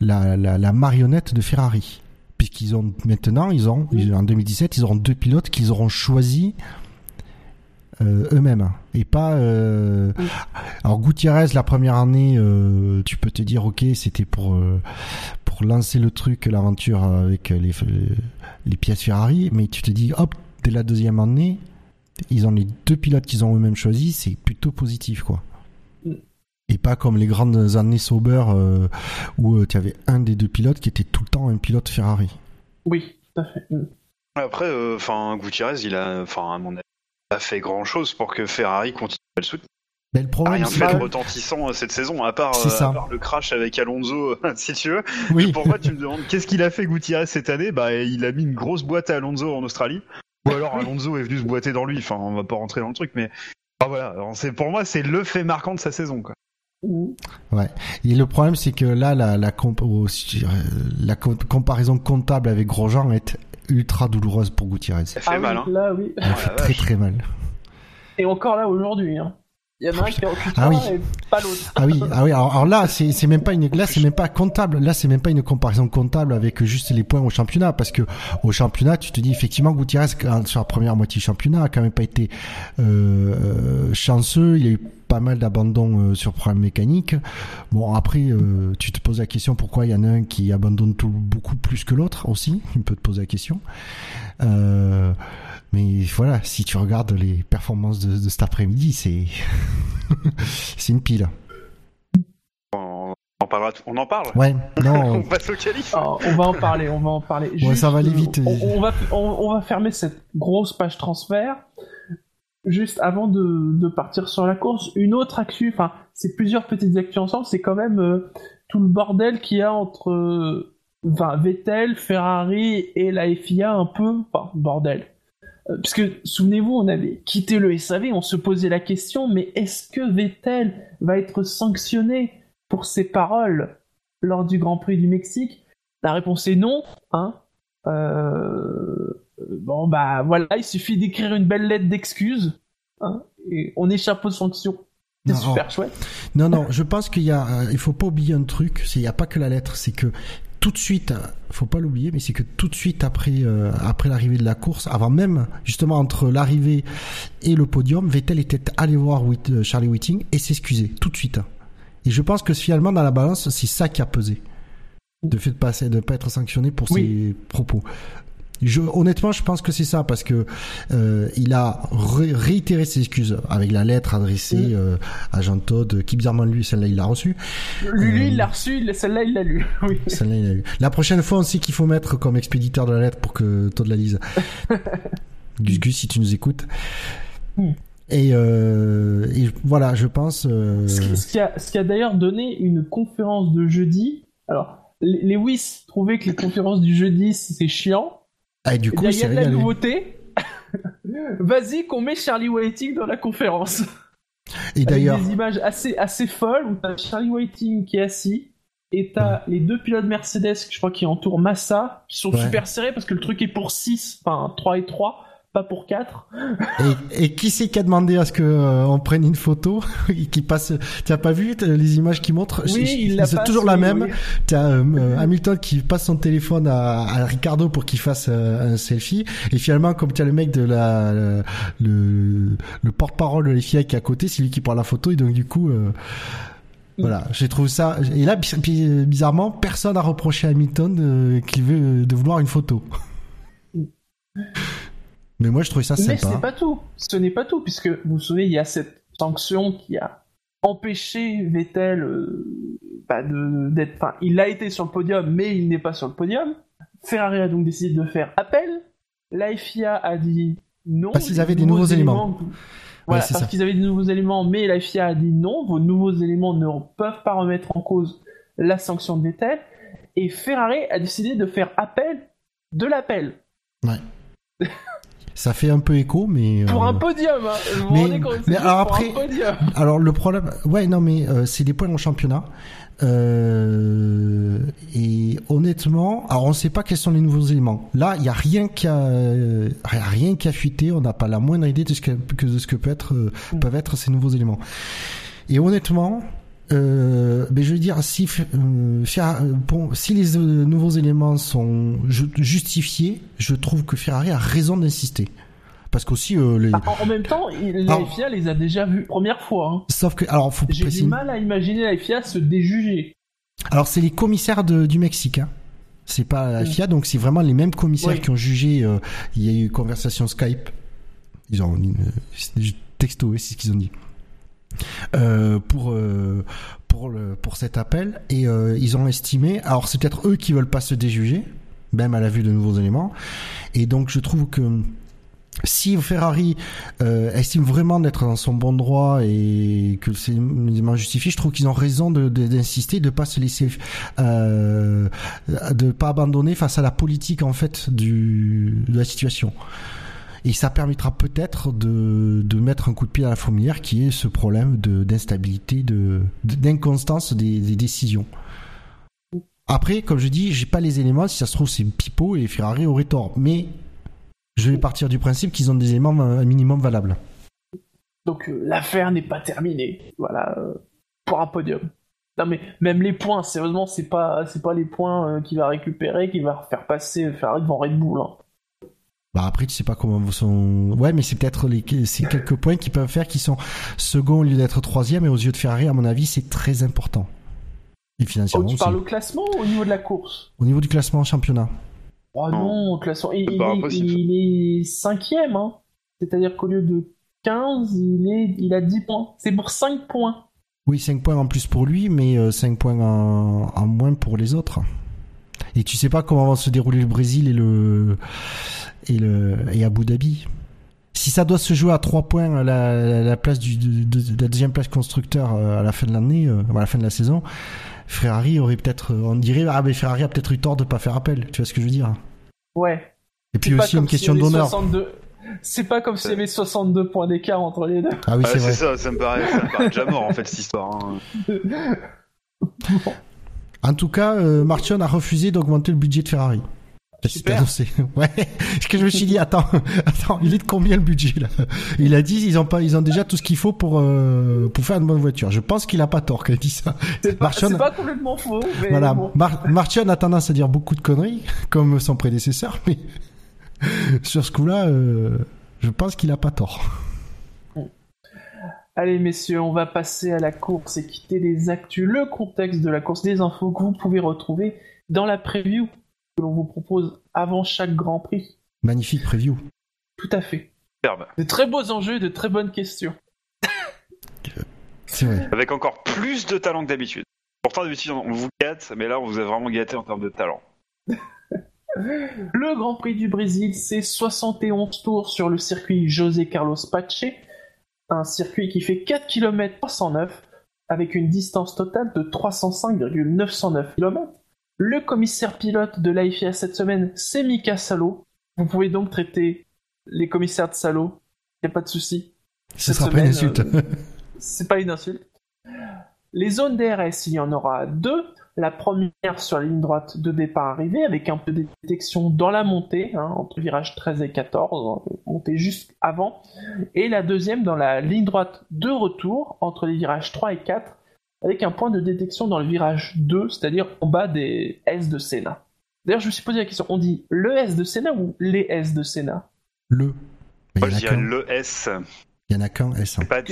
la, la, la marionnette de Ferrari, puisqu'ils ont maintenant, ils ont en 2017, ils auront deux pilotes qu'ils auront choisis eux-mêmes et pas euh, Oui. alors Gutiérrez la première année euh, tu peux te dire ok c'était pour euh, pour lancer le truc l'aventure avec les les pièces Ferrari mais tu te dis hop dès la deuxième année ils ont les deux pilotes qu'ils ont eux-mêmes choisis c'est plutôt positif quoi Mm. et pas comme les grandes années Sauber euh, où tu avais un des deux pilotes qui était tout le temps un pilote Ferrari Oui, tout à fait. Mm. Après, euh, enfin, Gutiérrez, il a, enfin, à mon avis, a fait grand chose pour que Ferrari continue à le soutenir. mais le problème rien fait de retentissant euh, cette saison, à part, C'est euh, à part le crash avec Alonso, si tu veux. oui Pourquoi tu me demandes qu'est-ce qu'il a fait Gutiérrez cette année? Bah, il a mis une grosse boîte à Alonso en Australie. Ou alors Alonso est venu se boiter dans lui. Enfin, on va pas rentrer dans le truc, mais ah, voilà. C'est pour moi, c'est le fait marquant de sa saison, quoi. Mm. Et le problème, c'est que là, la, la, comp- si- la co- comparaison comptable avec Grosjean est ultra douloureuse pour Gutiérrez. Ça fait Ah mal, oui, hein. là, oui. Elle la fait très vache. très mal. Et encore là aujourd'hui. Hein. Il y en a un qui recule Ah oui. et pas l'autre. Ah oui, ah oui. Alors, alors là, c'est c'est même pas une, là, c'est même pas comptable. Là, c'est même pas une comparaison comptable avec juste les points au championnat, parce que au championnat, tu te dis effectivement, Gutiérrez quand- sur la première moitié du championnat a quand même pas été euh, euh, chanceux. Il a eu pas mal d'abandons euh, sur problème mécanique. Bon, après, euh, tu te poses la question pourquoi il y en a un qui abandonne tout, beaucoup plus que l'autre aussi. Tu peux te poser la question. Euh, mais voilà, si tu regardes les performances de, de cet après-midi, c'est c'est une pile. On en parlera, on en parle? Ouais, On non, passe au qualif. Alors, on va en parler, on va en parler. Juste, ça va aller vite. On, on va, on, on va fermer cette grosse page transfert. Juste avant de, partir sur la course, une autre actu, enfin, c'est plusieurs petites actus ensemble, c'est quand même euh, tout le bordel qu'il y a entre euh, Vettel, Ferrari et la FIA un peu, enfin, bordel. Euh, Puisque, souvenez-vous, on avait quitté le SAV, on se posait la question, mais est-ce que Vettel va être sanctionné pour ses paroles lors du Grand Prix du Mexique? La réponse est non. Hein Euh, Bon, bah voilà, il suffit d'écrire une belle lettre d'excuse. Hein et on échappe aux sanctions. C'est super chouette. non, non. Je pense qu'il y a, euh, il faut pas oublier un truc. C'est il y a pas que la lettre, c'est que tout de suite, euh, faut pas l'oublier, mais c'est que tout de suite après, euh, après l'arrivée de la course, avant même justement entre l'arrivée et le podium, Vettel était allé voir Whit- euh, Charlie Whiting et s'excuser tout de suite. Et je pense que finalement dans la balance, c'est ça qui a pesé, de fait de passer, de pas être sanctionné pour Oui. ses propos. Je, honnêtement, je pense que c'est ça parce que euh, il a ré- réitéré ses excuses avec la lettre adressée Mm. euh, à Jean Todt, qui bizarrement lui, celle-là, il l'a reçue. Lui, lui, Euh, il l'a reçu, il- celle-là, il l'a lu. Oui. Celle-là, il a eu. La prochaine fois, on sait qu'il faut mettre comme expéditeur de la lettre pour que Todd la lise. Gus Gus, si tu nous écoutes. Mm. Et, euh, et voilà, je pense. euh, Ce, qui, ce qui a, d'ailleurs donné une conférence de jeudi. Alors, les Lewis trouvaient que les conférences du jeudi, c'est chiant. Ah, et du Eh coup, il y c'est a de la nouveauté. Vas-y, qu'on met Charlie Whiting dans la conférence. Et d'ailleurs, des images assez, assez folles où t'as Charlie Whiting qui est assis et t'as les deux pilotes Mercedes, je crois, qui entourent Massa, qui sont Ouais. super serrés parce que le truc est pour 6, enfin 3 et 3, pas pour 4. et, et qui c'est qui a demandé à ce que euh, on prenne une photo qui passe Tu as pas vu les images qui montrent? Oui, C'est- toujours la même. oui. T'as euh, euh, Hamilton qui passe son téléphone à, à Ricardo pour qu'il fasse euh, un selfie et finalement comme tu as le mec de la le, le, le porte-parole de l'FIA qui est à côté c'est lui qui prend la photo et donc du coup euh, voilà j'ai trouvé ça et là bi- bi- bizarrement personne a reproché à Hamilton qu'il veut de vouloir une photo mais moi je trouvais ça Mais ce n'est pas tout. Ce n'est pas tout, puisque vous vous souvenez, il y a cette sanction qui a empêché Vettel euh, bah, d'être. Enfin, il a été sur le podium, mais il n'est pas sur le podium. Ferrari a donc décidé de faire appel. La FIA a dit non. Parce qu'ils avaient des nouveaux éléments. Voilà, c'est parce qu'ils avaient des nouveaux éléments, mais la FIA a dit non, vos nouveaux éléments ne peuvent pas remettre en cause la sanction de Vettel. Et Ferrari a décidé de faire appel de l'appel. Ouais. Ça fait un peu écho, mais. Pour euh, un podium, hein. Vous vous mais- c'est mais alors pour un après- podium. Alors le problème, ouais, non, mais euh, c'est des points au championnat. Euh, et honnêtement, alors on ne sait pas quels sont les nouveaux éléments. Là, il y a rien qui a, rien qui a fuité. On n'a pas la moindre idée de ce que, de ce que peut être, Mm. peuvent être ces nouveaux éléments. Et honnêtement, euh, ben je veux dire, si, euh, euh, bon, si les euh, nouveaux éléments sont ju- justifiés, je trouve que Ferrari a raison d'insister. Parce qu'aussi, les... Ah, En, même temps, il- la FIA les a déjà vus première fois. hein. sauf que, alors, faut J'ai préciser- du mal à imaginer la FIA se déjuger. Alors c'est les commissaires de- du Mexique. Hein. C'est pas la. FIA, donc c'est vraiment les mêmes commissaires Oui. qui ont jugé. il y a eu conversation Skype. Ils ont texto, c'est ce qu'ils ont dit. Euh, pour euh, pour pour cet appel et euh, ils ont estimé. Alors c'est peut-être eux qui veulent pas se déjuger, même à la vue de nouveaux éléments. Et donc je trouve que si Ferrari estime vraiment d'être dans son bon droit et que c'est élément justifié, je trouve qu'ils ont raison de- de- d'insister, de, ne pas se laisser, euh, de pas abandonner face à la politique en fait de la situation. Et ça permettra peut-être de, de mettre un coup de pied à la fourmilière qui est ce problème d'instabilité, de d'inconstance des, décisions. Après, comme je dis, j'ai pas les éléments. Si ça se trouve, c'est Pipo et Ferrari auraient tort. Mais je vais partir du principe qu'ils ont des éléments un minimum valables. Donc euh, l'affaire n'est pas terminée. Voilà, euh, pour un podium. Non mais même les points, sérieusement, c'est pas pas les points euh, qu'il va récupérer qui va faire passer Ferrari devant Red Bull. hein. Bah après, tu sais pas comment sont. Ouais, mais c'est peut-être les c'est quelques points qui peuvent faire qu'ils sont second au lieu d'être troisième. Et aux yeux de Ferrari, à mon avis, c'est très important. Et Oh, financièrement tu aussi. parles au classement ou au niveau de la course? Au niveau du classement en championnat. Oh Non. au classement, il, C'est il est, impossible. il est cinquième. Hein. C'est-à-dire qu'au lieu de 15, il, est, il a 10 points. C'est pour 5 points. Oui, 5 points en plus pour lui, mais euh, 5 points en, en moins pour les autres. Et tu sais pas comment va se dérouler le Brésil et le et le et Abu Dhabi. Si ça doit se jouer à 3 points la, la, la place du de, de- de la deuxième place constructeur euh, à la fin de l'année, euh, à la fin de la saison, Ferrari aurait peut-être, euh, on dirait ah mais Ferrari a peut-être eu tort de pas faire appel. Tu vois ce que je veux dire? Ouais. Et puis aussi une question d'honneur. 62 C'est pas comme s'il y avait 62 points d'écart entre les deux. Ah oui, Ah, c'est c'est vrai. ça, ça me paraît, ça me paraît déjà mort en fait cette histoire. hein. En tout cas, euh, Martion a refusé d'augmenter le budget de Ferrari. C'est Super. annoncé. Ouais. Parce que je me suis dit, attends, attends, il est de combien le budget là? Il a dit, ils ont pas, ils ont déjà tout ce qu'il faut pour euh, pour faire une bonne voiture. Je pense qu'il a pas tort quand il dit ça. C'est pas, pas complètement faux, mais Voilà. bon. Mar Martion a tendance à dire beaucoup de conneries, comme son prédécesseur, mais sur ce coup-là, euh, je pense qu'il a pas tort. Allez messieurs, on va passer à la course et quitter les actus, le contexte de la course, des infos que vous pouvez retrouver dans la preview que l'on vous propose avant chaque Grand Prix. Magnifique preview. Tout à fait. Superbe. De très beaux enjeux et de très bonnes questions. C'est vrai. Avec encore plus de talent que d'habitude. Pourtant d'habitude on vous gâte, mais là on vous a vraiment gâté en termes de talent. Le Grand Prix du Brésil, c'est 71 tours sur le circuit José Carlos Pache, un circuit qui fait 4 km 309 avec une distance totale de 305,909 km. Le commissaire pilote de l'AFIA cette semaine, c'est Mika Salo. Vous pouvez donc traiter les commissaires de Salo, y a pas de souci. Ce sera pas une semaine, insulte. euh, c'est pas une insulte. Les zones DRS, il y en aura deux. La première sur la ligne droite de départ-arrivée, avec un peu de détection dans la montée, hein, entre virages 13 et 14, hein, montée juste avant. Et la deuxième dans la ligne droite de retour, entre les virages 3 et 4, avec un point de détection dans le virage 2, c'est-à-dire en bas des S de Senna. D'ailleurs, je me suis posé la question, on dit le S de Senna ou les S de Senna Le. Moi il y je en a dirais qu'un. le S. Il y en a qu'un S. hein. Pas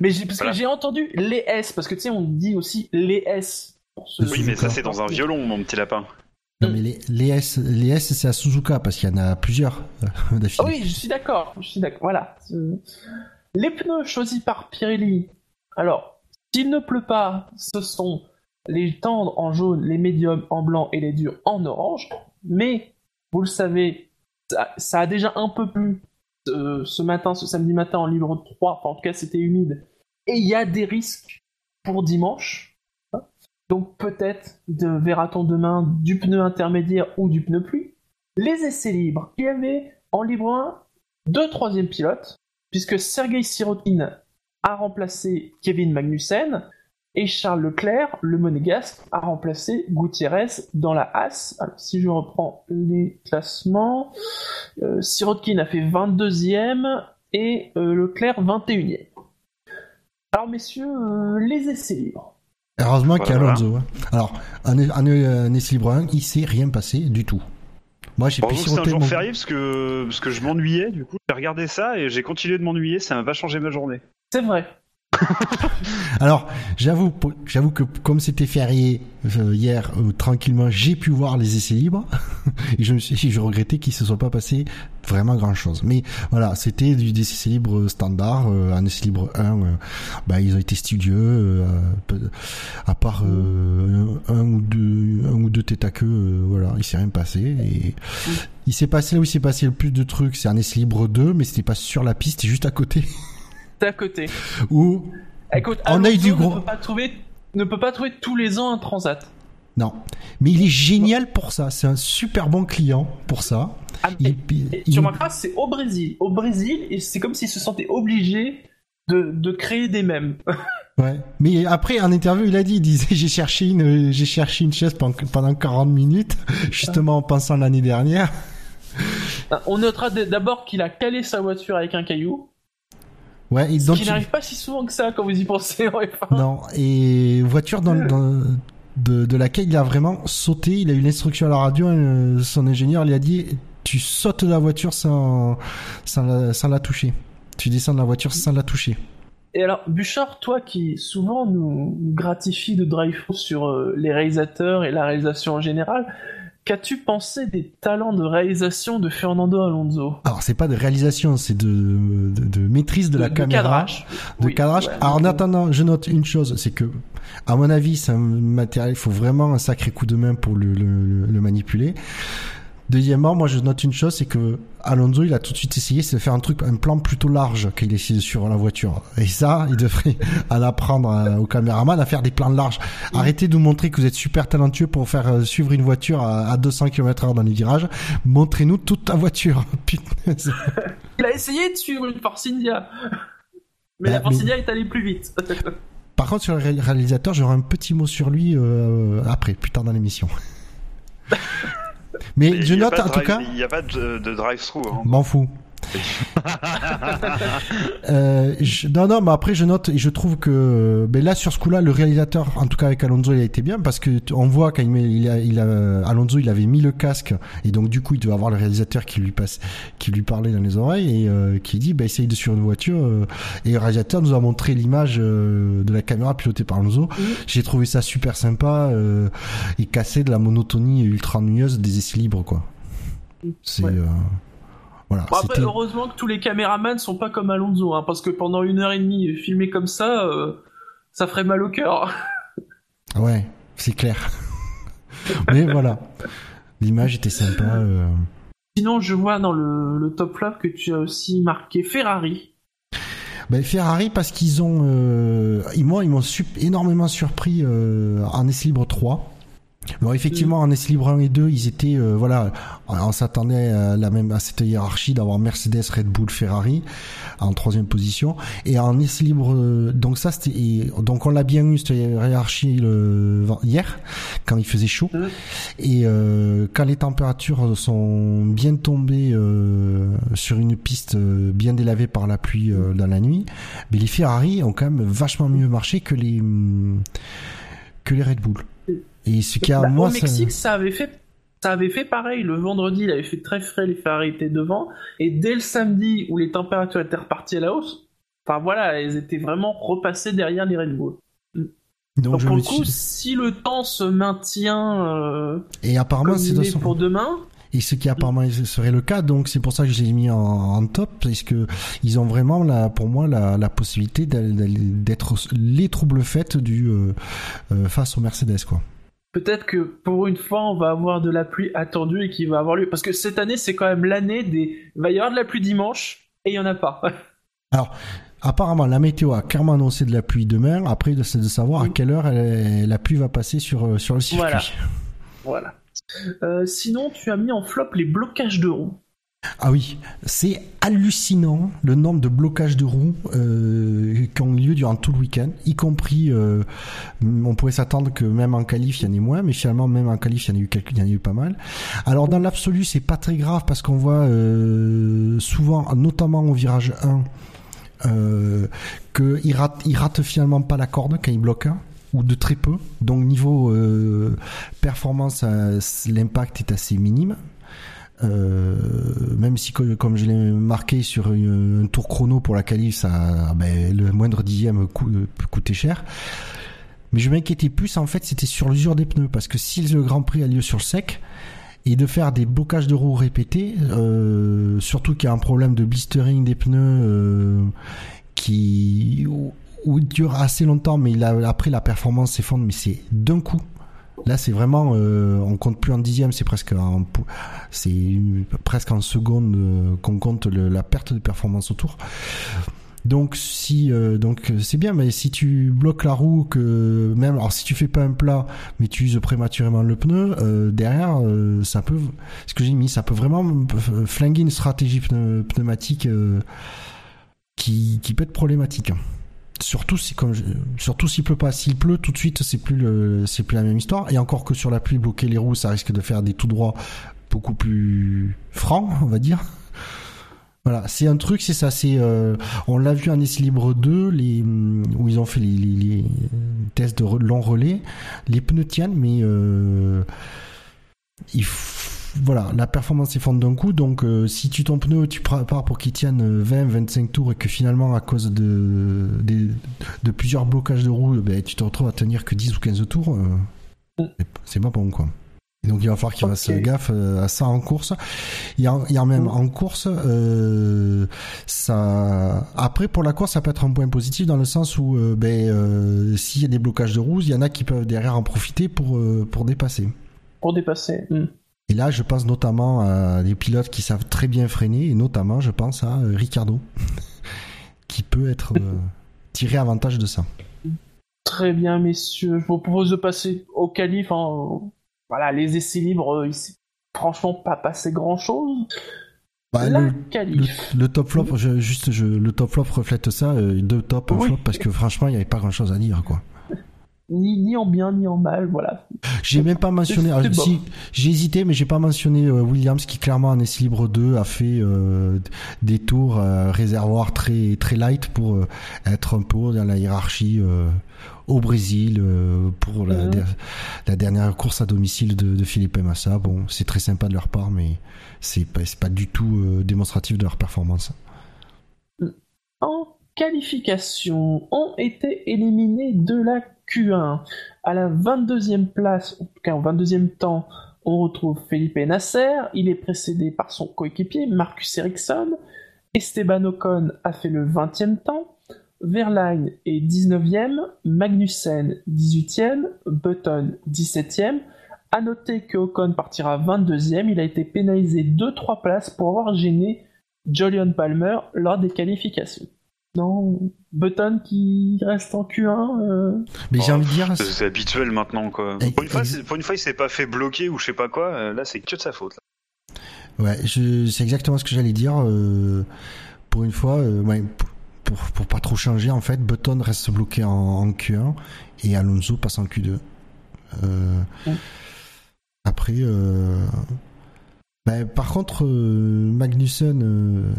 Mais parce Voilà. que j'ai entendu les S, parce que tu sais, on dit aussi les S. pour ce- Oui, mais ça c'est dans un violon, mon petit lapin. Non mais les, les S, les S c'est à Suzuka parce qu'il y en a plusieurs euh, d'affilée. Ah oui, je suis d'accord, je suis d'accord. Voilà. Euh, Les pneus choisis par Pirelli. Alors, s'il ne pleut pas, ce sont les tendres en jaune, les médiums en blanc et les durs en orange. Mais, vous le savez, ça, a déjà un peu plu euh, ce matin, ce samedi matin en libre 3. Enfin, en tout cas, c'était humide. Et il y a des risques pour dimanche. Donc peut-être de, verra-t-on demain du pneu intermédiaire ou du pneu pluie. Les essais libres. Il y avait en libre 1 deux troisièmes pilotes, puisque Sergei Sirotkin a remplacé Kevin Magnussen et Charles Leclerc, le monégasque, a remplacé Gutiérrez dans la As. Alors, si je reprends les classements, euh, Sirotkin a fait 22e et euh, Leclerc 21e. Alors messieurs, euh, les essais libres. Heureusement qu'il y a Voilà. Alonso. hein. Alors, un, un, un essai libre 1, il s'est rien passé du tout. Moi, j'ai c'est un jour mon- férié parce que, parce que je m'ennuyais, du coup. J'ai regardé ça et j'ai continué de m'ennuyer, ça m'a pas changé ma journée. C'est vrai. Alors, j'avoue, j'avoue que comme c'était férié euh, hier, euh, tranquillement, j'ai pu voir les essais libres. et je me suis, je regrettais qu'il se soit pas passé vraiment grand chose. Mais voilà, c'était du des essais libres standard, euh, un essai libre 1, euh, bah, ils ont été studieux, euh, à part euh, un ou deux, un ou deux têtes à queue, voilà, il s'est rien passé. Et il s'est passé là où il s'est passé le plus de trucs, c'est un essai libre 2, mais c'était pas sur la piste, c'était juste à côté. À côté. où Écoute, On a eu du ne gros- peut pas trouver, ne peut pas trouver tous les ans un transat. Non. Mais il est génial pour ça. C'est un super bon client pour ça. Ah, Il, et- il- et il- tu remarqueras, c'est au Brésil. Au Brésil, c'est comme s'il se sentait obligé de, de créer des mèmes. ouais. Mais après, en interview, il a dit, il disait, j'ai cherché une, j'ai cherché une chaise pendant, pendant 40 minutes, justement en pensant l'année dernière. On notera d'abord qu'il a calé sa voiture avec un caillou, Ouais. Et donc, qui il- n'arrive pas si souvent que ça quand vous y pensez en F1. non. Et voiture dans, dans- de, de laquelle il a vraiment sauté. Il a eu l'instruction à la radio. euh, son ingénieur lui a dit, tu sautes de la voiture sans, sans la, sans la toucher. Tu descends de la voiture sans la toucher. Et alors, Bouchard, toi qui souvent nous nous gratifie de drive sur euh, les réalisateurs et la réalisation en général, qu'as-tu pensé des talents de réalisation de Fernando Alonso Alors, c'est pas de réalisation, c'est de, de, de maîtrise de, la caméra. cadrage. de Oui, cadrage. ouais, Alors en attendant, je note une chose, c'est que, à mon avis, c'est un matériel, il faut vraiment un sacré coup de main pour le, le, le- le manipuler. Deuxièmement, moi je note une chose, c'est que Alonso, il a tout de suite essayé, de faire un truc, un plan plutôt large qu'il essaie sur la voiture. Et ça, il devrait en apprendre à- au caméraman à faire des plans larges. Arrêtez de nous montrer que vous êtes super talentueux pour faire euh, suivre une voiture à, à 200 km heure dans les virages. Montrez-nous toute ta voiture. Il a essayé de suivre une Force India. Mais Bah, la Force mais- India est allée plus vite. Par contre, sur le ré- réalisateur, j'aurai un petit mot sur lui euh, après, plus tard dans l'émission. Mais Mais je note en tout cas, Il n'y a pas de, de drive-thru. Hein. m'en fous. Euh, je- non, non, mais après je note et je trouve que ben là sur ce coup-là, le réalisateur, en tout cas avec Alonso, il a été bien parce que on voit quand il, met, il, a, il a Alonso, il avait mis le casque et donc du coup il devait avoir le réalisateur qui lui passe, qui lui parlait dans les oreilles et euh, qui dit, ben essaye de sur une voiture euh, et le réalisateur nous a montré l'image de la caméra pilotée par Alonso. J'ai trouvé ça super sympa et cassé de la monotonie ultra ennuyeuse des essais libres quoi. C'est Ouais. Voilà. Bon, après, heureusement que tous les caméramans sont pas comme Alonso, hein, parce que pendant une heure et demie, filmer comme ça, euh, ça ferait mal au cœur. Ouais, c'est clair. Mais voilà, l'image était sympa. euh. Sinon, je vois dans le, le top flop que tu as aussi marqué Ferrari. Ben, Ferrari parce qu'ils ont, euh, ils m'ont, ils m'ont sup- énormément surpris en essai libre 3. Alors effectivement, en essai libre 1 et 2, ils étaient, euh, voilà, on s'attendait à la même à cette hiérarchie d'avoir Mercedes, Red Bull, Ferrari en troisième position. Et en essai libre, euh, donc ça c'était, donc on l'a bien eu cette hiérarchie le, hier quand il faisait chaud. Mhm. Et euh, quand les températures sont bien tombées euh, sur une piste bien délavée par la pluie euh, dans la nuit, mais les Ferrari ont quand même vachement mieux marché que les que les Red Bull. Et ce qui a Bah, moi au ça- Mexique, ça... avait fait, ça avait fait pareil. Le vendredi, il avait fait très frais, les Ferrari étaient devant. Et dès le samedi, où les températures étaient reparties à la hausse, enfin voilà, elles étaient vraiment repassées derrière les Red Bull. donc, Donc pour le coup, si le temps se maintient euh, et apparemment c'est de pour demain, et ce qui apparemment serait le cas donc c'est pour ça que je l'ai mis en, en top parce que ils ont vraiment pour moi la, la possibilité d'être les troubles faites du euh, euh, face aux Mercedes quoi. Peut-être que pour une fois, on va avoir de la pluie attendue et qu'il va avoir lieu. Parce que cette année, c'est quand même l'année des. Il va y avoir de la pluie dimanche et il y en a pas. Alors, apparemment, la météo a clairement annoncé de la pluie demain. Après, c'est de savoir à Mm. quelle heure elle- la pluie va passer sur, euh, sur le circuit. Voilà. voilà. Euh, sinon, tu as mis en flop les blocages de roues. Ah oui, c'est hallucinant le nombre de blocages de roues euh, qui ont lieu durant tout le week-end, y compris, euh, on pourrait s'attendre que même en qualif il y en ait moins, mais finalement même en qualif il y en a eu, quelques, eu pas mal. Alors dans l'absolu c'est pas très grave parce qu'on voit euh, souvent, notamment au virage 1, euh, qu'il rate, rate finalement pas la corde quand il bloque ou de très peu. Donc niveau performance, l'impact est assez minime. Euh, même si comme je l'ai marqué sur un tour chrono pour la qualif, ça, ben, le moindre dixième peut coûter cher. Mais je m'inquiétais plus en fait, c'était sur l'usure des pneus parce que si le Grand Prix a lieu sur le sec et de faire des blocages de roues répétés, euh, surtout qu'il y a un problème de blistering des pneus euh, qui dure assez longtemps, mais il a, après la performance s'effondre, mais c'est d'un coup. Là, c'est vraiment, euh, on compte plus en dixième, c'est presque en, c'est presque en seconde euh, qu'on compte la perte de performance autour. Donc si euh, donc c'est bien, mais si tu bloques la roue, même alors si tu fais pas un plat, mais tu uses prématurément le pneu, derrière ça peut, ce que j'ai mis, ça peut vraiment flinguer une stratégie pneu, pneumatique qui peut être problématique. Surtout si comme surtout s'il pleut pas, s'il pleut tout de suite, c'est plus c'est plus la même histoire. Et encore que sur la pluie, bloquer les roues, ça risque de faire des tout droits beaucoup plus francs, on va dire. Voilà, c'est un truc, c'est ça. C'est, euh, on l'a vu en essai libre 2, les, où ils ont fait les, tests de long relais. Les pneus tiennent, mais euh, il voilà, la performance s'effondre d'un coup. Donc, euh, si tu ton pneu, tu pars pour qu'il tienne 20, 25 tours et que finalement, à cause de, de, de plusieurs blocages de roue, ben, tu te retrouves à tenir que 10 ou 15 tours, c'est pas bon, quoi. Et donc il va falloir qu'il okay. fasse gaffe à ça en course. Il y a, il y a même mmh. en course, euh, ça. Après pour la course, ça peut être un point positif dans le sens où, euh, ben, euh, s'il y a des blocages de roues, il y en a qui peuvent derrière en profiter pour pour dépasser. Pour dépasser. Mmh. Et là, je pense notamment à des pilotes qui savent très bien freiner, et notamment, je pense à Ricardo, qui peut être tiré avantage de ça. Très bien, messieurs. Je vous propose de passer au qualif en voilà, les essais libres, s'est franchement pas passé grand chose. Bah, le. Le, le, top flop, je, juste, je, le top flop reflète ça, euh, deux top, un oui. flop, parce que franchement, il n'y avait pas grand chose à dire, quoi. Ni, ni, en bien ni en mal, voilà. J'ai même pas mentionné, si, j'ai hésité, mais j'ai pas mentionné euh, Williams qui clairement en essai libre 2 a fait euh, des tours euh, réservoirs très très light pour euh, être un peu dans la hiérarchie au Brésil pour la, mmh. la, dernière course à domicile de, de Philippe Massa. Bon, c'est très sympa de leur part, mais c'est pas, pas du tout démonstratif de leur performance. En qualification, ont été éliminés de la Q1. À la 22e place, en tout cas en 22e temps, on retrouve Felipe Nasser. Il est précédé par son coéquipier Marcus Ericsson. Esteban Ocon a fait le 20e temps. Verline est 19e. Magnussen 18e. Button 17e. A noter que Ocon partira 22e. Il a été pénalisé 2-3 places pour avoir gêné Julian Palmer lors des qualifications. Non, Button qui reste en Q1. Euh... Mais j'ai envie de dire. C'est habituel maintenant, quoi. Et, pour, une fois, pour une fois, il s'est pas fait bloquer ou je sais pas quoi. Euh, là, c'est que de sa faute. Là. Ouais, c'est exactement ce que j'allais dire. Euh, pour une fois, euh, ouais, pour, pour pas trop changer, en fait, Button reste bloqué en, en Q1 et Alonso passe en Q2. Ouais. Après, bah, par contre, Magnussen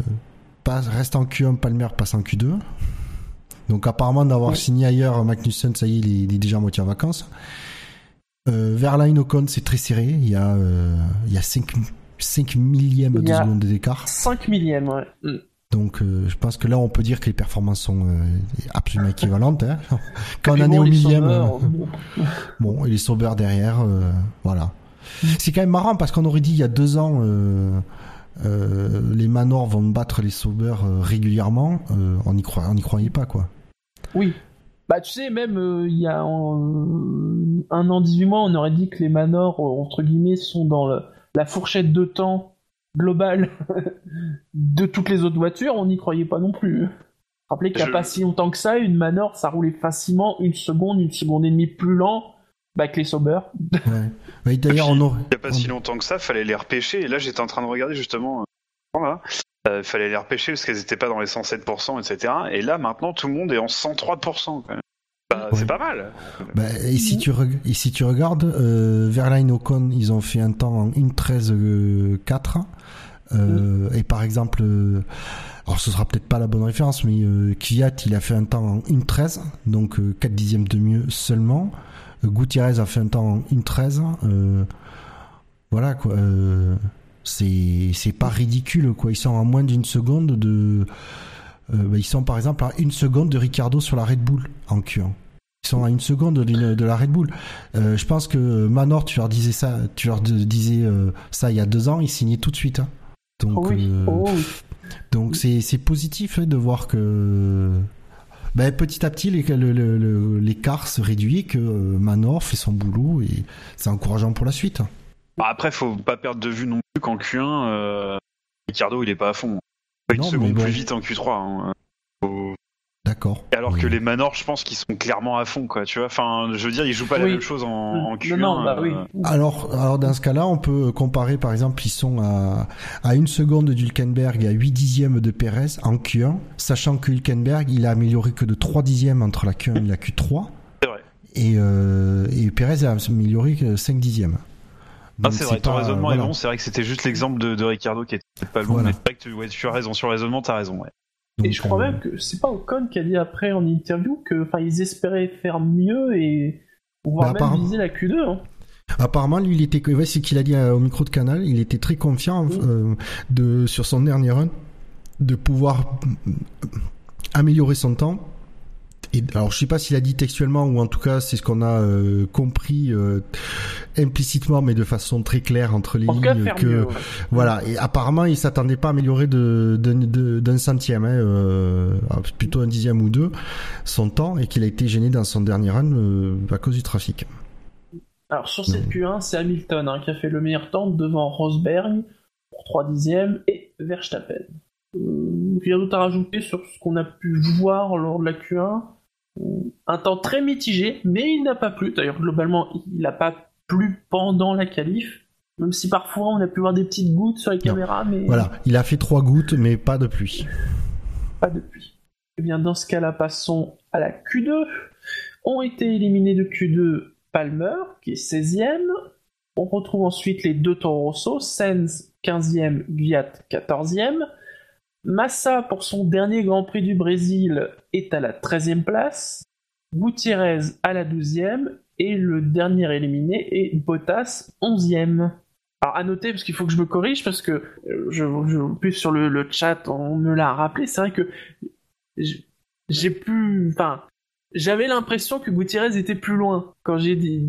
passe, reste en Q1, Palmer passe en Q2. Donc apparemment d'avoir ouais. signé ailleurs, Magnussen, ça y est, il est, il est, déjà à moitié en vacances. Euh, Verline Ocon, c'est très serré. Il y a, euh, il y a 5, 5 millièmes de seconde d'écart. 5 millièmes, ouais. Mm. Donc euh, je pense que là on peut dire que les performances sont euh, absolument équivalentes. Hein. Quand on en est au millième, bon. bon. et les Sauber derrière, voilà. Mm. C'est quand même marrant parce qu'on aurait dit il y a deux ans euh, les Manors vont battre les Sauveurs euh, régulièrement, euh, on n'y croit, on y croyait pas quoi. Oui. Bah tu sais même il y a un, un an 18 mois on aurait dit que les Manors entre guillemets sont dans le, la fourchette de temps globale de toutes les autres voitures, on n'y croyait pas non plus. Rappelez qu'il n'y a Je... pas si longtemps que ça, une Manor ça roulait facilement une seconde, une seconde et demie plus lent bah, avec les Sauber. Ouais. D'ailleurs, on aurait... Il n'y a pas si longtemps que ça, fallait les repêcher. Et là, j'étais en train de regarder justement. là. Il fallait les repêcher parce qu'elles n'étaient pas dans les 107%, etc. Et là, maintenant, tout le monde est en 103%. Quand même. Bah, Ouais. C'est pas mal. Bah, et si tu reg- et si tu regardes euh, Verline Ocon, ils ont fait un temps en 1.13.4 euh, et par exemple euh, alors ce sera peut-être pas la bonne référence mais euh, Kvyat il a fait un temps en 1.13 donc euh, 4 dixièmes de mieux seulement Euh, Gutiérrez a fait un temps en 1.13 euh, voilà quoi euh, c'est pas ridicule quoi ils sont à moins d'une seconde de euh, bah, ils sont par exemple à une seconde de Ricardo sur la Red Bull en Q1 ils sont à une seconde de la Red Bull. Je pense que Manor, tu leur disais ça, tu leur disais ça il y a deux ans, ils signaient tout de suite. hein. Donc, Oh oui, oh oui. donc c'est c'est positif hein, de voir que ben, petit à petit les- le- le- le- l'écart se réduit, que euh, Manor fait son boulot et c'est encourageant pour la suite. Bah, après, faut pas perdre de vue non plus qu'en Q1, euh, Ricardo, il est pas à fond. Non, mais seconde bon. plus vite en Q3. hein. Faut- D'accord. Alors que les Manors, je pense qu'ils sont clairement à fond, quoi. Tu vois, enfin, je veux dire, ils jouent pas la Oui. même chose en, en Q1. non, non, bah oui. euh, Alors, alors dans ce cas-là, on peut comparer par exemple, ils sont à, à une seconde d'Hülkenberg et à 8 dixièmes de Perez en Q1, sachant que Hülkenberg, il a amélioré que de 3 dixièmes entre la Q1 et la Q3. C'est vrai. Et, euh, et Perez a amélioré que 5 dixièmes. Ah, c'est vrai, ton pas- raisonnement voilà. est bon. C'est vrai que c'était juste l'exemple de, de Ricardo qui était pas le bon. Voilà. Mais c'est vrai que tu, ouais, tu as raison. Sur le raisonnement, t'as raison. Ouais. Et je crois euh, même que c'est pas Ocon qui a dit après en interview que, enfin, ils espéraient faire mieux et voire Bah, même viser la Q2. Hein. Apparemment, lui, il était, ouais, c'est ce qu'il a dit euh, au micro de Canal, il était très confiant euh, de sur son dernier run de pouvoir améliorer son temps. Et alors, je sais pas s'il a dit textuellement ou en tout cas, c'est ce qu'on a euh, compris euh, implicitement, mais de façon très claire entre les En tout cas, lignes que mieux. ouais. voilà. Et apparemment, il s'attendait pas à améliorer de d'un centième, hein, euh, ah, plutôt un dixième ou deux son temps, et qu'il a été gêné dans son dernier run à cause du trafic. Alors sur cette Q1, c'est Hamilton hein, qui a fait le meilleur temps devant Rosberg pour 3 dixièmes et Verstappen. Rien d'autre à rajouter sur ce qu'on a pu voir lors de la Q1. Un temps très mitigé, mais il n'a pas plu. D'ailleurs, globalement, il n'a pas plu pendant la qualif. Même si parfois on a pu voir des petites gouttes sur les caméras, mais Voilà, il a fait trois gouttes, mais pas de pluie. pas de pluie. Eh bien, dans ce cas-là, passons à la Q2. Ont été éliminés de Q2 Palmer, qui est 16ème. On retrouve ensuite les deux Toro Rosso, Sainz 15e, Gviat 14e. Massa, pour son dernier Grand Prix du Brésil, est à la 13e place. Gutiérrez à la 12e. Et le dernier éliminé est Bottas 11e. Alors à noter, parce qu'il faut que je me corrige, parce que euh, je, plus sur le, chat, on me l'a rappelé, c'est vrai que j'ai pu, enfin, j'avais l'impression que Gutiérrez était plus loin quand j'ai dit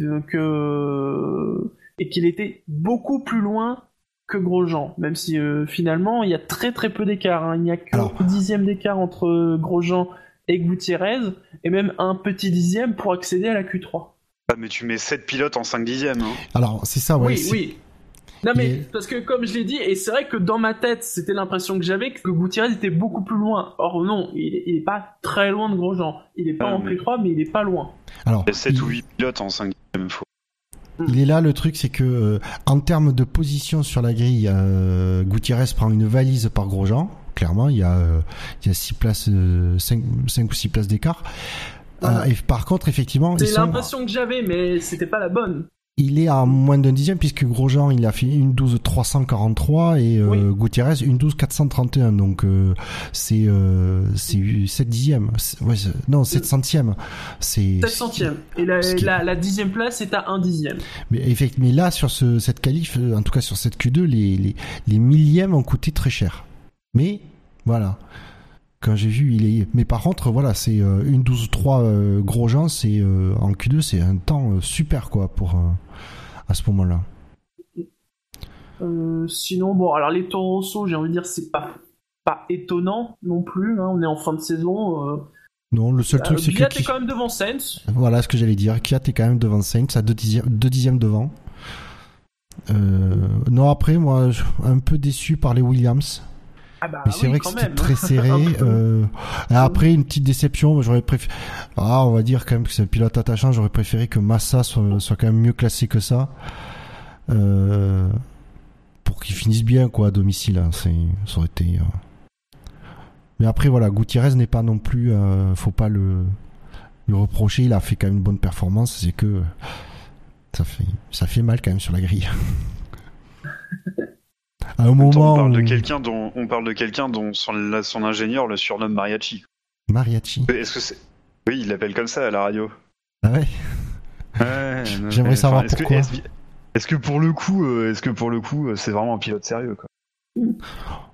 et qu'il était beaucoup plus loin que Grosjean, même si euh, finalement il y a très très peu d'écart. hein. Il n'y a que Alors- un dixième d'écart entre Grosjean et Gutiérrez, et même un petit dixième pour accéder à la Q3. Ah, mais tu mets 7 pilotes en 5 dixièmes. Hein. Alors, c'est ça, ouais. oui, oui. Non mais Et- parce que comme je l'ai dit, et c'est vrai que dans ma tête, c'était l'impression que j'avais que Gutiérrez était beaucoup plus loin. Or non, il est, il est pas très loin de Grosjean. Il est pas Ah, en mais- Q3, mais il est pas loin. Alors, Il y a 7 il, ou 8 pilotes en 5 dixièmes. Faut... il est là le truc, c'est que euh, en termes de position sur la grille, euh, Gutiérrez prend une valise par Grosjean. Clairement, il y a, euh, il y a six places, euh, cinq, cinq ou six places d'écart. Voilà. Euh, et par contre, effectivement, C'est sont- l'impression que j'avais, mais c'était pas la bonne. Il est à moins d'un dixième puisque Grosjean il a fait une 12 343 et euh, Oui. Gutiérrez une 12 431 donc euh, c'est euh, c'est 7 dixièmes C'est- ouais, non 7 centièmes c'est 7 centièmes. Et la, la, la dixième place est à un dixième. mais effectivement mais là sur ce, cette qualif euh, en tout cas sur cette Q2 les, les les millièmes ont coûté très cher mais voilà quand j'ai vu il est mais par contre voilà c'est euh, une 12 3 euh, Grosjean c'est euh, en Q2 c'est un temps super quoi pour à ce moment-là Euh, sinon, bon, alors les Toro Rosso, j'ai envie de dire, c'est pas, pas étonnant non plus. hein. On est en fin de saison. Euh, non le seul truc c'est que qui- est quand même devant Sainz. Voilà ce que j'allais dire. Kiat est quand même devant Sainz à 2 dixièmes, deux dixièmes devant. Non, après, moi, un peu déçu par les Williams. Ah bah Mais c'est oui, vrai que c'était très serré. Euh, après, une petite déception. J'aurais préféré. Ah, on va dire quand même que c'est un pilote attachant. J'aurais préféré que Massa soit, soit quand même mieux classé que ça. Euh, pour qu'ils finissent bien quoi à domicile. Hein, ça aurait été. euh. Mais après voilà, Gutiérrez n'est pas non plus, euh, faut pas le, lui reprocher. Il a fait quand même une bonne performance. C'est que ça fait, ça fait mal quand même sur la grille. à un moment, on parle de quelqu'un dont on parle de quelqu'un dont son, la- son ingénieur le surnomme Mariachi. Mariachi. Est-ce que c'est Oui, il l'appelle comme ça à la radio. Ah ouais. J'aimerais savoir est-ce pourquoi. Que, est-ce, que pour le coup, euh, est-ce que pour le coup, euh, c'est vraiment un pilote sérieux quoi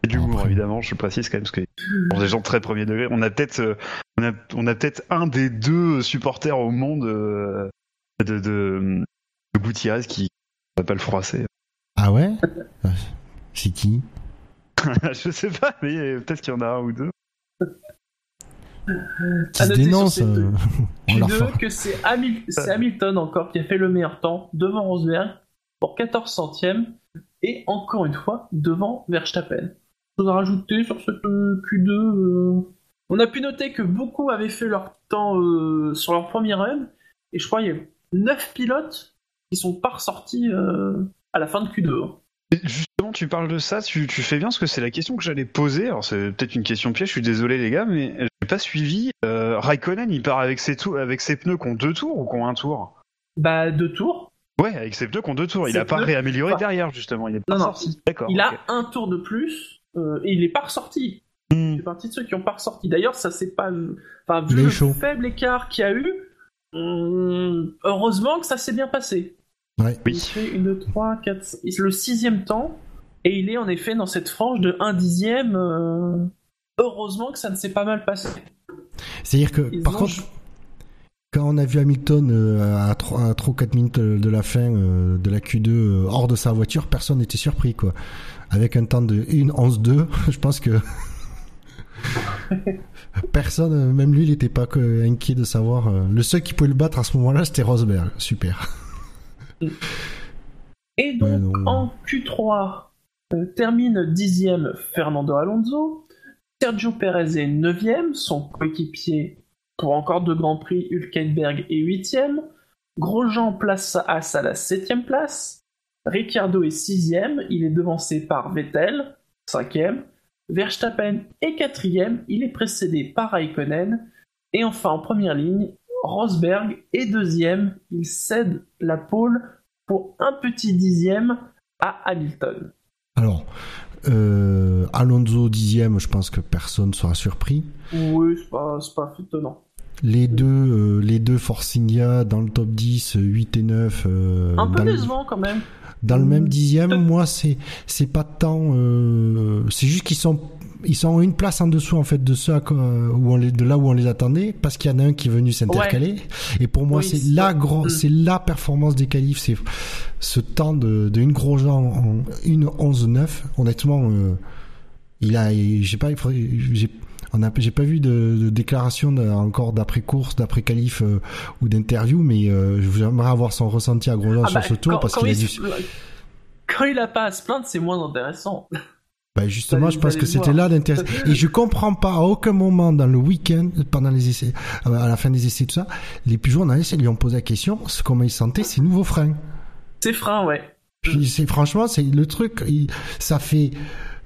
Et coup, après. évidemment, je le précise quand même parce que sont des gens de très premier degré. On a peut-être, euh, on a, on a peut-être un des deux supporters au monde euh, de, de, de Gutiérrez qui va pas le froisser. Ah ouais? C'est qui je sais pas, mais peut-être qu'il y en a un ou deux. Qui À se noter sur dénonce euh, on leur Q2 fera- que c'est Hamil- c'est Hamilton encore qui a fait le meilleur temps devant Rosberg pour 14 centièmes et encore une fois devant Verstappen. Chose à rajouter sur cette euh, Q2 euh, On a pu noter que beaucoup avaient fait leur temps euh, sur leur premier run et je crois qu'il y a 9 pilotes qui sont pas ressortis euh, à la fin de Q2. hein. Tu parles de ça, tu, tu fais bien parce que c'est la question que j'allais poser. Alors c'est peut-être une question piège, je suis désolé les gars, mais j'ai pas suivi. Euh, Raikkonen, il part avec ses, avec ses pneus qui ont deux tours ou qui ont un tour? Bah deux tours. Ouais, avec ses pneus qui ont deux tours. Il a pas pneus- réamélioré enfin- derrière justement, il est pas Non, non, sorti. D'accord. Il a un tour de plus euh, et il est pas ressorti. Hmm. Il fait partie de ceux qui ont pas ressorti. D'ailleurs, ça c'est pas. Enfin, vu le chaud. faible écart qu'il y a eu, hum, heureusement que ça s'est bien passé. Ouais. Il fait une 3, 4, le sixième temps, et il est en effet dans cette frange de 1 dixième. euh, Heureusement que ça ne s'est pas mal passé. C'est-à-dire que, Ils par ont contre, quand on a vu Hamilton euh, à 3, à 3 ou 4 minutes de la fin euh, de la Q2 euh, hors de sa voiture, personne n'était surpris, quoi. Avec un temps de 1 11-2, je pense que personne, même lui, il n'était pas inquiet de savoir. Le seul qui pouvait le battre à ce moment-là, c'était Rosberg. Super. Et donc, Ouais, en Q3, euh, termine dixième Fernando Alonso. Sergio Perez est neuvième, son coéquipier pour encore deux grands prix, Hülkenberg est huitième. Grosjean place As à la septième place. Ricciardo est sixième, il est devancé par Vettel, cinquième. Verstappen est quatrième, il est précédé par Raikkonen. Et enfin, en première ligne, Rosberg est deuxième, il cède la pole pour un petit dixième à Hamilton. Alors, euh, Alonso dixième, je pense que personne sera surpris. Oui, c'est pas, c'est pas étonnant. Les deux, euh, les deux Force India dans le top 10, euh, 8 et 9. euh, Un peu dans le- décevant quand même. Dans le même dixième, moi, c'est c'est pas tant. euh, c'est juste qu'ils sont ils sont une place en dessous en fait de où on les, de là où on les attendait parce qu'il y en a un qui est venu s'intercaler. Et pour moi, Oui, c'est la gros, Mm. c'est la performance des qualifs, c'est ce temps de, de une gros gens en une 11 9 Honnêtement, euh, il a, j'ai pas, j'ai on a, j'ai pas vu de, de déclaration encore d'après course, d'après qualif euh, ou d'interview, mais euh, j'aimerais avoir son ressenti à Grosjean Ah sur bah, ce tour quand, parce qu'il a dû. quand il a pas à se plaindre, c'est moins intéressant. Bah justement, je pense que c'était là l'intérêt. Et je comprends pas à aucun moment dans le week-end, pendant les essais, euh, à la fin des essais, tout ça, les plus journalistes ils lui ont posé la question, comment il sentait ses nouveaux freins. C'est frein, ouais. Puis c'est franchement, c'est le truc, il- ça fait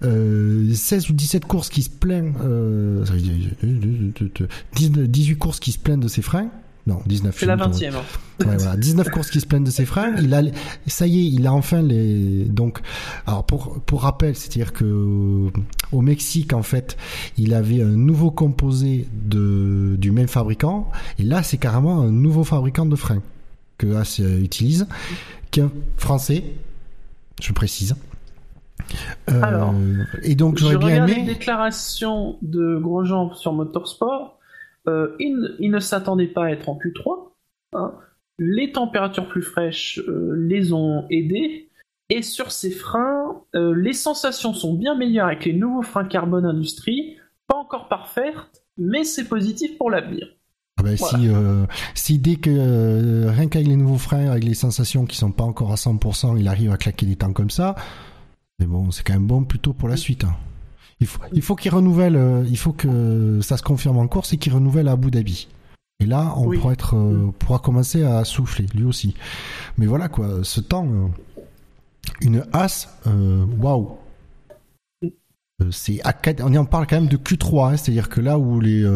euh, 16 ou 17 courses qui se plaignent, euh, ça veut dire, euh, 19 18 courses qui se plaignent de ses freins. Non, 19. C'est la je me trompe. 20 e Ouais, voilà, 19 courses qui se plaignent de ses freins. Il a, ça y est, il a enfin les. Donc, alors pour pour rappel, c'est-à-dire que euh, au Mexique, en fait, il avait un nouveau composé de du même fabricant, et là, c'est carrément un nouveau fabricant de freins que As euh, utilise, qui est français, je précise. Euh, Alors, et donc j'aurais bien regarde les aimé. déclarations de Grosjean sur Motorsport. Euh, il, ne- il ne s'attendait pas à être en Q3. hein. Les températures plus fraîches euh, les ont aidés. Et sur ces freins, euh, les sensations sont bien meilleures avec les nouveaux freins carbone industrie. Pas encore parfaites, mais c'est positif pour l'avenir. Ah ben, Voilà. si, euh, si dès que euh, rien qu'avec les nouveaux freins, avec les sensations qui sont pas encore à 100%, il arrive à claquer des temps comme ça, c'est bon, c'est quand même bon plutôt pour la suite. hein. Il faut, il faut qu'il renouvelle, euh, il faut que ça se confirme en course et qu'il renouvelle à Abu Dhabi. Et là, on Oui. pourra être, euh, pourra commencer à souffler, lui aussi. Mais voilà quoi, ce temps, euh, une as, waouh. Euh, C'est on en parle quand même de Q3, hein, c'est-à-dire que là où les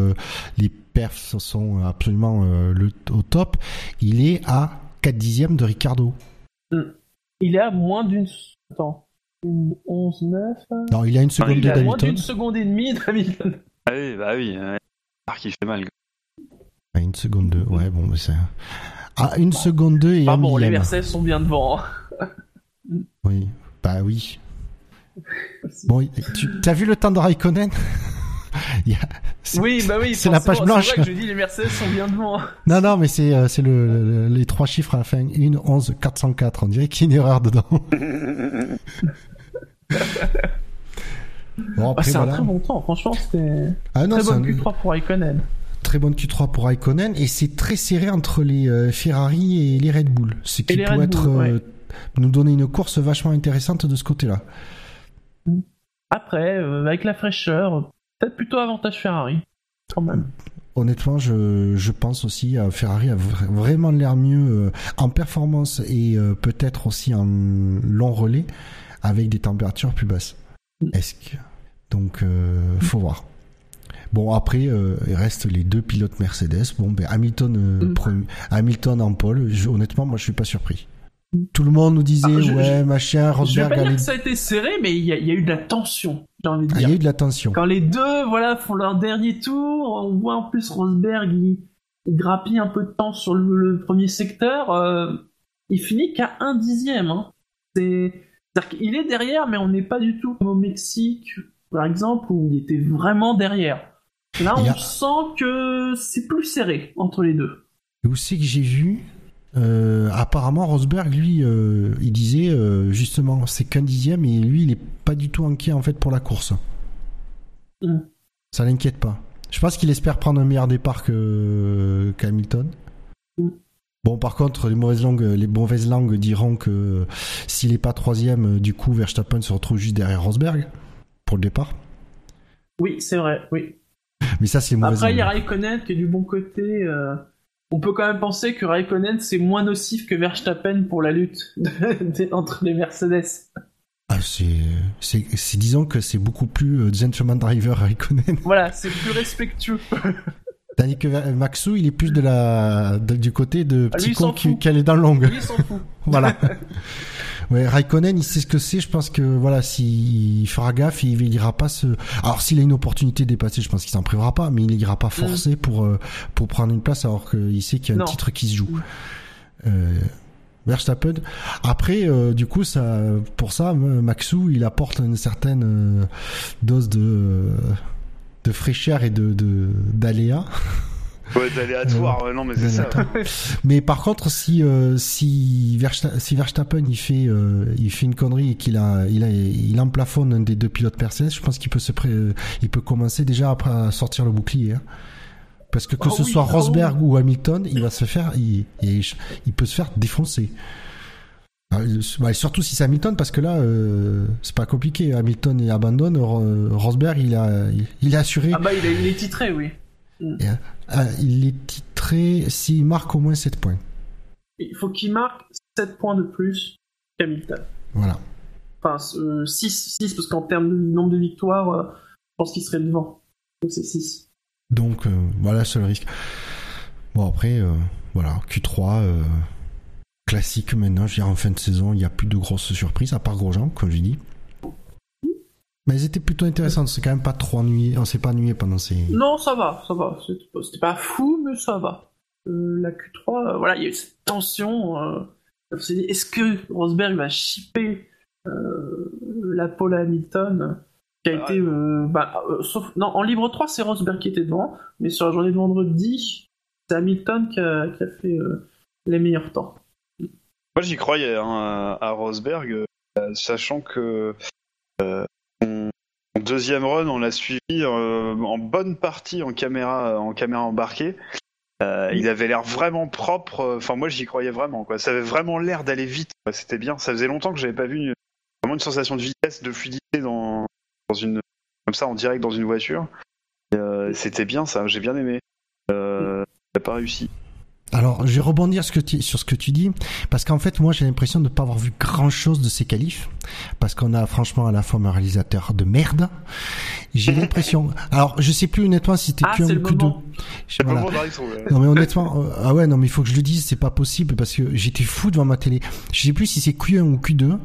les perfs sont absolument le, au top, il est à 4 dixièmes de Ricardo. Il est à moins d'une. Attends. Une 11, 9. Non, il a une seconde Il est de moins Hamilton. d'une seconde et demie d'Hamilton. Ah oui, bah oui. Ouais. Ah, qui fait mal. Ah, une seconde de, ouais bon, mais c'est ah une seconde de et Ah un bon, les. Mercedes sont bien devant. hein. Oui, bah oui. Bon, tu as vu le temps de Raikkonen? Il a- Oui, bah oui, c'est la page blanche. C'est vrai que je dis les Mercedes sont bien devant. Non, non, mais c'est euh, c'est le, le- les trois chiffres à la fin. 1, 11, 404. On dirait qu'il y a une erreur dedans. Bon, Ah, après, c'est un très bon temps, franchement, c'était Ah non, très bonne un- Q3 pour Raikkonen. très bonne Q3 pour Raikkonen et c'est très serré entre les euh, Ferrari et les Red Bull. Ce qui Red être Bull, euh, nous donner une course vachement intéressante de ce côté-là. Après, euh, avec la fraîcheur, peut-être plutôt avantage Ferrari, quand même. Honnêtement, je, je pense aussi à Ferrari a vra- vraiment l'air mieux en performance et peut-être aussi en long relais avec des températures plus basses. Mm. Est-ce que donc euh, faut voir. Bon après euh, il reste les deux pilotes Mercedes. Bon ben Hamilton euh, Mm. premier- Hamilton en pole. Je- honnêtement moi je suis pas surpris. Tout le monde nous disait Ah, je- ouais je- machin Je vais Rosberg pas dire que ça a été serré, mais il y, a- il y a eu de la tension, j'ai envie de Ah, il y a eu de la tension. Quand les deux voilà, font leur dernier tour, on voit en plus Rosberg, il, il grappille un peu de temps sur le, le premier secteur, euh, il finit qu'à un dixième. Hein. C'est, c'est-à-dire qu'il est derrière, mais on n'est pas du tout comme au Mexique, par exemple, où il était vraiment derrière. Là, on a- sent que c'est plus serré entre les deux. Et Où c'est que j'ai vu euh, Apparemment, Rosberg, lui, euh, il disait euh, justement, c'est qu'un dixième et lui, il est pas du tout inquiet en fait pour la course. Mm. Ça l'inquiète pas. Je pense qu'il espère prendre un meilleur départ que qu'Hamilton. Bon, par contre, les mauvaises langues, les mauvaises langues diront que s'il est pas troisième, du coup, Verstappen se retrouve juste derrière Rosberg pour le départ. Oui, c'est vrai, oui. Mais ça, c'est mauvais. Après, il y a Raikkonen qui est du bon côté. euh, On peut quand même penser que Raikkonen c'est moins nocif que Verstappen pour la lutte entre les Mercedes. Ah, c'est- disons que c'est beaucoup plus euh, gentleman driver Raikkonen. Voilà, c'est plus respectueux. Tandis que euh, Maxou, il est plus de la, de- du côté de Ah, petit con qui, qui allait dans le long. Lui, il s'en fout. voilà. Ouais, Raikkonen, il sait ce que c'est. Je pense que voilà, s'il fera gaffe, il, il ira pas se. Alors s'il a une opportunité de dépasser, je pense qu'il s'en privera pas, mais il ira pas forcer pour euh, pour prendre une place alors qu'il sait qu'il y a un titre qui se joue. Mm. Euh, Verstappen. Après, euh, du coup, ça, pour ça, euh, Maxou, il apporte une certaine euh, dose de de fraîcheur et de de d'aléa. Ouais, d'aléatoire, ouais, non, mais c'est ça. Mais par contre, si euh, si, Versta- si Verstappen il fait euh, il fait une connerie et qu'il a il a il emplafonne un des deux pilotes Mercedes, je pense qu'il peut se pré- euh, il peut commencer déjà après à sortir le bouclier. hein. Parce que que Oh ce oui, soit oh Rosberg ou Hamilton, il va se faire il, il, il peut se faire défoncer. Ah, il- bah, surtout si c'est Hamilton parce que là euh, c'est pas compliqué. Hamilton il abandonne, Ro- Rosberg il a il, il est assuré. Ah bah, il est, il est titré, oui. Ah, il est titré s'il marque au moins 7 points. Il faut qu'il marque 7 points de plus qu'Hamilton. Voilà. Enfin, 6, 6, parce qu'en termes de nombre de victoires, euh, je pense qu'il serait devant. Donc c'est 6. Donc euh, voilà, c'est le risque. Bon après, euh, voilà, Q3 euh, classique maintenant. Je dirais en fin de saison, il n'y a plus de grosses surprises à part Grosjean, comme j'ai dit. Mais elles étaient plutôt intéressantes. C'est quand même pas trop ennuyé. On s'est pas ennuyé pendant ces. Non, ça va, ça va. C'était pas- C'était pas fou, mais ça va. Euh, la Q3, euh, voilà, il y a eu cette tension. euh, on s'est dit, est-ce que Rosberg va chipper euh, la pole à Hamilton qui a Ah, été, euh, bah, euh, sauf, non, en libre 3, c'est Rosberg qui était devant, mais sur la journée de vendredi, c'est Hamilton qui a, qui a fait euh, les meilleurs temps. Moi, j'y croyais hein, à Rosberg, euh, sachant que euh, deuxième run, on l'a suivi euh, en bonne partie en caméra, en caméra embarquée. Euh, il avait l'air vraiment propre. Enfin, moi, j'y croyais vraiment. Quoi. Ça avait vraiment l'air d'aller vite. C'était bien. Ça faisait longtemps que j'avais pas vu vraiment une sensation de vitesse, de fluidité dans, dans une comme ça en direct dans une voiture. C'était bien, ça. J'ai bien aimé. Euh, il a pas réussi. Alors, je vais rebondir sur ce que tu, sur ce que tu dis, parce qu'en fait, moi, j'ai l'impression de ne pas avoir vu grand-chose de ces qualifs, parce qu'on a franchement à la fois un réalisateur de merde. J'ai l'impression. Alors, je sais plus honnêtement si c'était Ah, Q1 c'est ou le Q2. moment. Je- C'est le voilà. Non mais honnêtement, euh, ah ouais non mais il faut que je le dise, c'est pas possible parce que j'étais fou devant ma télé. Je sais plus si c'est Q1 ou Q2.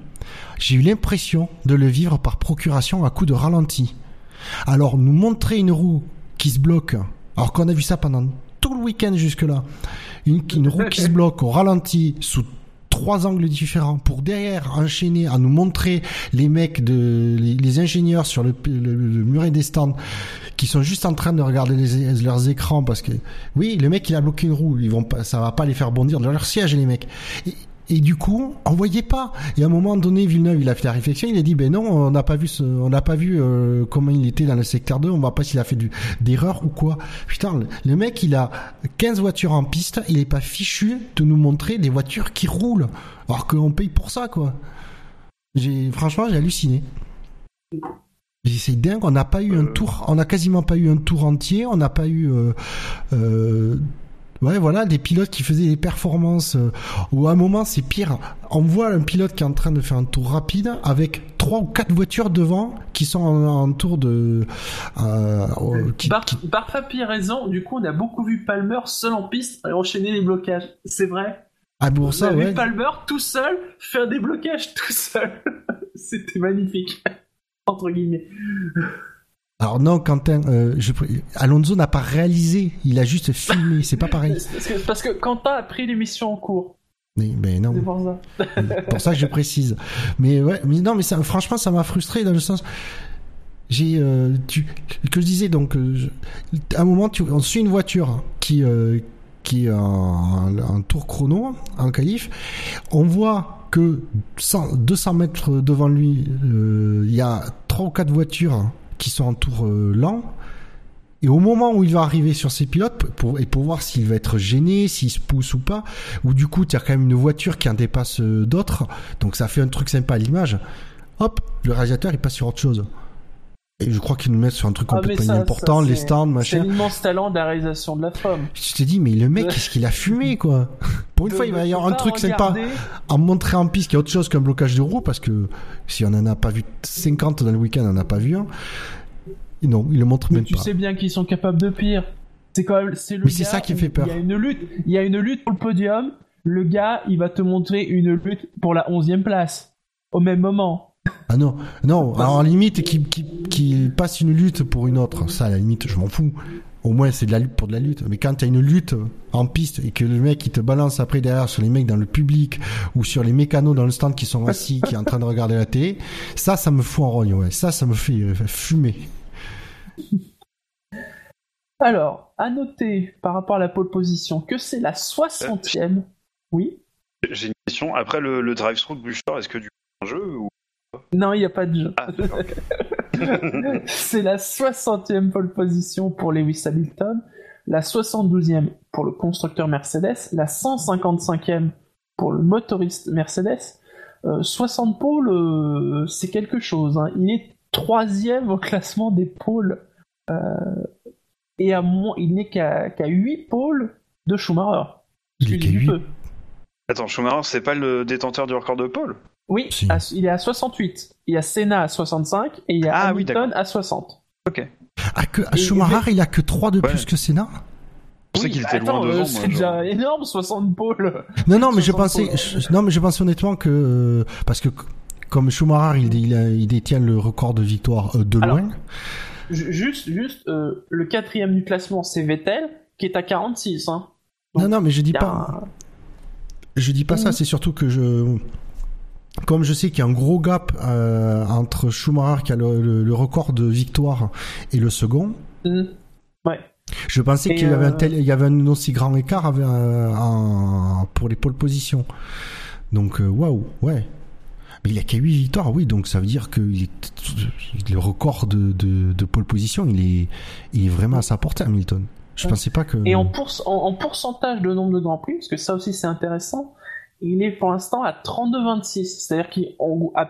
J'ai eu l'impression de le vivre par procuration à coup de ralenti. Alors nous montrer une roue qui se bloque, alors qu'on a vu ça pendant tout le week-end jusque là, une, une roue qui se bloque au ralenti sous trois angles différents pour derrière enchaîner à nous montrer les mecs de les, les ingénieurs sur le, le, le muret des stands qui sont juste en train de regarder les- leurs écrans parce que oui le mec il a bloqué une roue. Ils vont pas ça va pas les faire bondir. Dans leur siège les mecs. Et, et du coup on voyait pas. Et à un moment donné Villeneuve il a fait la réflexion il a dit ben non on n'a pas vu ce, on n'a pas vu euh, comment il était dans le secteur 2 on voit pas s'il a fait du d'erreur ou quoi. Putain le, le mec il a 15 voitures en piste il est pas fichu de nous montrer des voitures qui roulent. Alors qu'on paye pour ça quoi. J'ai franchement j'ai halluciné. J'ai- c'est dingue on n'a pas eu un tour on a quasiment pas eu un tour entier on n'a pas eu euh, euh, Ouais, voilà, des pilotes qui faisaient des performances. euh, ou à un moment, c'est pire. On voit un pilote qui est en train de faire un tour rapide avec trois ou quatre voitures devant qui sont en, en tour de. Euh, qui- Bar, qui- a raison, du coup on a beaucoup vu Palmer seul en piste et enchaîner les blocages. C'est vrai. Ah, pour On ça, a ouais. vu Palmer tout seul faire des blocages tout seul. C'était magnifique. Entre guillemets. Alors non, Quentin, euh, je... Alonso n'a pas réalisé, il a juste filmé, c'est pas pareil. Parce que, parce que Quentin a pris l'émission en cours. Mais, mais non. C'est pour ça. C'est pour ça que je précise. Mais ouais, mais non, mais ça, franchement, ça m'a frustré dans le sens. J'ai, euh, tu, que je disais donc, euh, je- à un moment, tu, on suit une voiture qui, euh, qui est en, en tour chrono, en qualif. On voit que 100, 200 mètres devant lui, il y a trois ou quatre voitures qui sont en tour lent. Et au moment où il va arriver sur ses pilotes, et pour voir s'il va être gêné, s'il se pousse ou pas, ou du coup, tu as quand même une voiture qui en dépasse euh, d'autres, donc ça fait un truc sympa à l'image, hop, le réalisateur, il passe sur autre chose. Et je crois qu'ils nous mettent sur un truc Ah, complètement ça- important, les c'est- stands, C'est machin. l'immense talent de la réalisation de la femme. Je te dis, mais le mec, qu'est-ce qu'il a fumé, quoi Pour une fois, il va y avoir un truc sympa à montrer en piste qu'il y a autre chose qu'un blocage de roue, parce que si on en a pas vu 50 dans le week-end, on n'en a pas vu un. Non, il le montre Mais même tu pas. sais bien qu'ils sont capables de pire. C'est quand même, c'est le Mais c'est ça qui fait peur. Il y a une lutte, il y a une lutte pour le podium. Le gars, il va te montrer une lutte pour la 11e place. Au même moment. Ah non, non, alors en limite, qu'il qui, qui passe une lutte pour une autre, ça à la limite, je m'en fous. Au moins, c'est de la lutte pour de la lutte. Mais quand t'as une lutte en piste et que le mec il te balance après derrière sur les mecs dans le public ou sur les mécanos dans le stand qui sont assis, qui est en train de regarder la télé, ça, ça me fout en rogne, ouais. Ça, ça me fait fumer. Alors, à noter par rapport à la pole position que c'est la 60e. Oui. J'ai une question. Après le, le drive-through de Bouchard, est-ce que du coup, c'est un jeu ou... Non, il n'y a pas de jeu. Ah, c'est la 60e pole position pour Lewis Hamilton, la 72e pour le constructeur Mercedes, la 155e pour le motoriste Mercedes. Euh, 60 pôles, euh, c'est quelque chose. hein. Il est troisième au classement des pôles. Euh, et à moins, il n'est qu'à qu'à 8 pôles de Schumacher. Il est qu'à du huit. peu. Attends, Schumacher, c'est pas le détenteur du record de Paul Oui, Si. à- il est à 68. Il y a Senna à 65 et il y a Ah oui, Hamilton à 60. Ah, que, à Et- Schumacher, il a que 3 de Ouais. plus que Senna Je Oui, qu'il bah était loin attends, devant, euh, C'est genre. déjà énorme, 60 pôles. Non, non, mais je 60 pensais, je- non, mais je pensais honnêtement que, euh, parce que, comme Schumacher, il, il, a- il détient le record de victoire euh, de Alors, loin. Ju- Juste, juste, euh, le quatrième du classement, c'est Vettel, qui est à 46. Hein. Non, non, mais je dis pas, un- je dis pas ça, Mhm. c'est surtout que je, comme je sais qu'il y a un gros gap euh, entre Schumacher qui a le, le- le record de victoire et le second. Ouais. je pensais qu'il y avait un euh, tel, il y avait un aussi grand écart avec, euh, pour les pôles positions. Donc, waouh, ouais. Mais il a qu'à 8 victoires, oui, donc ça veut dire que il est- le record de, de, de pole position, il est, il est vraiment à sa portée, Hamilton. Je Ouais. pensais pas que. Et en, en pourcentage de nombre de grands prix, parce que ça aussi c'est intéressant, il est pour l'instant à 32-26. C'est-à-dire qu'il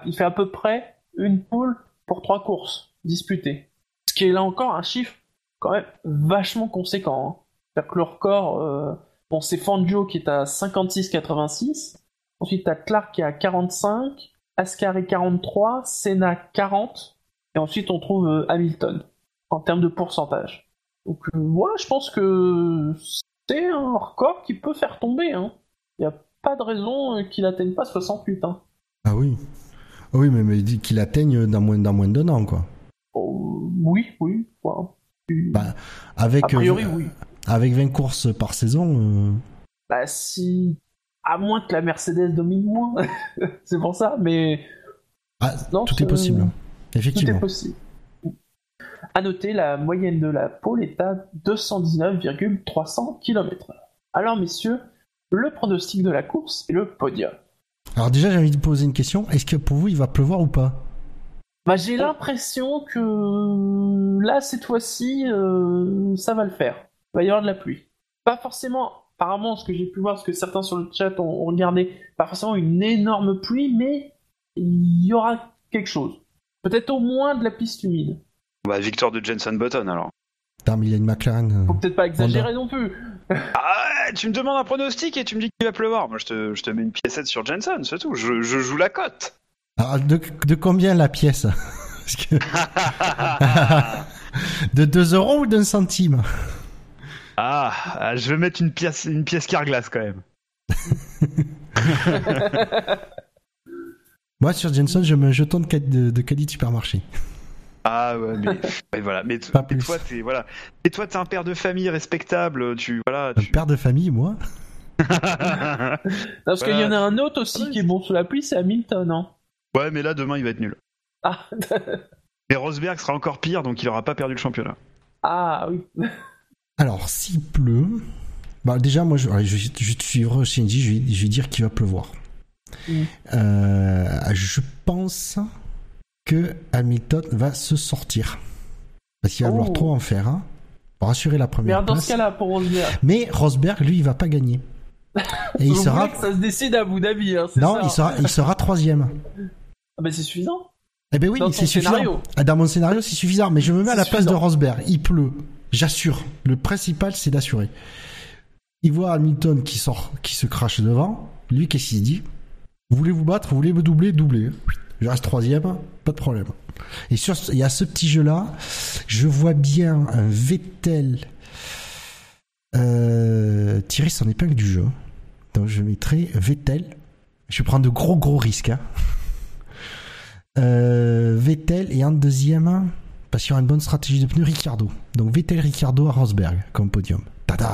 il fait à peu près une poule pour trois courses disputées. Ce qui est là encore un chiffre quand même vachement conséquent. hein. C'est-à-dire que le record, euh, Bon, c'est Fangio qui est à 56,86. Ensuite, t'as Clark qui est à 45, Ascari 43, Senna 40. Et ensuite, on trouve euh, Hamilton en termes de pourcentage. Donc, euh, moi, je pense que c'est un record qui peut faire tomber. Il n'y a pas de raison euh, qu'il atteigne pas 68. Hein. Ah oui. Ah oui, mais, mais dit qu'il atteigne dans moins, dans moins d'un an, quoi. Oh, oui, oui. Bah, avec, a priori, euh, oui. avec 20 courses par saison, euh, Bah, si. À moins que la Mercedes domine moins. c'est pour ça, mais ah, Non, tout est possible. tout Effectivement. est possible. À noter, la moyenne de la pole est à 219,300 km. Alors, messieurs, le pronostic de la course et le podium. Alors déjà, j'ai envie de poser une question. Est-ce que pour vous, il va pleuvoir ou pas? Bah, j'ai l'impression que là, cette fois-ci, euh, ça va le faire. Il va y avoir de la pluie. Pas forcément, apparemment, ce que j'ai pu voir, ce que certains sur le chat ont, ont regardé, pas forcément une énorme pluie, mais il y aura quelque chose. Peut-être au moins de la piste humide. Bah, victoire de Jenson Button alors. Putain, mais il y a une McLaren. euh, Faut peut-être pas exagérer non plus. Ah, tu me demandes un pronostic et tu me dis qu'il va pleuvoir. Moi, je te, je te mets une piécette sur Jenson, c'est tout. Je, je joue la cote. Alors, de, de combien la pièce? Que- De 2 euros ou d'un centime? Ah, ah, je vais mettre une pièce, une pièce carglass quand même. Moi, sur Jenson, je un jeton de, de, de caddie de supermarché. Ah ouais, mais voilà. Mais, Pas plus. toi, t'es voilà. Et toi, t'es un père de famille respectable. Tu voilà. Un père de famille, moi? Parce qu'il y en a un autre aussi qui est bon sous la pluie, c'est Hamilton, hein. ouais, mais là demain, il va être nul. Ah, Mais Rosberg sera encore pire, donc il aura pas perdu le championnat. ah oui. Alors, s'il pleut... Bah, déjà, moi, je, je, vais- je vais te suivre, Shinji, je vais, je vais dire qu'il va pleuvoir. Mm. Euh, je pense que Hamilton va se sortir. Parce qu'il va Oh. vouloir trop en faire, hein, pour assurer la Mais première dans place. ce cas-là, pour Rosberg, Mais Rosberg, lui, il va pas gagner. Et il sera... que ça se décide à Abu Dhabi, hein, Non, ça il sera, il sera troisième. Ah bah c'est suffisant. Eh ben oui, Dans c'est suffisant. Ah, Dans mon scénario, c'est suffisant. Mais je me mets à la place de. Rosberg. Il pleut. J'assure. Le principal, c'est d'assurer. Il voit Hamilton qui sort, qui se crache devant. Lui, qu'est-ce qu'il dit? Vous voulez vous battre Vous voulez me doubler Doubler. Je reste troisième. Pas de problème. Et sur, a ce petit jeu-là. Je vois bien un Vettel euh, tirer son épingle du jeu. Donc je mettrai Vettel. Je prendre de gros gros risques. hein. Euh, Vettel et en deuxième, parce qu'il y aura une bonne stratégie de pneus, Ricardo. Donc Vettel, Ricardo à Rosberg comme podium. Tada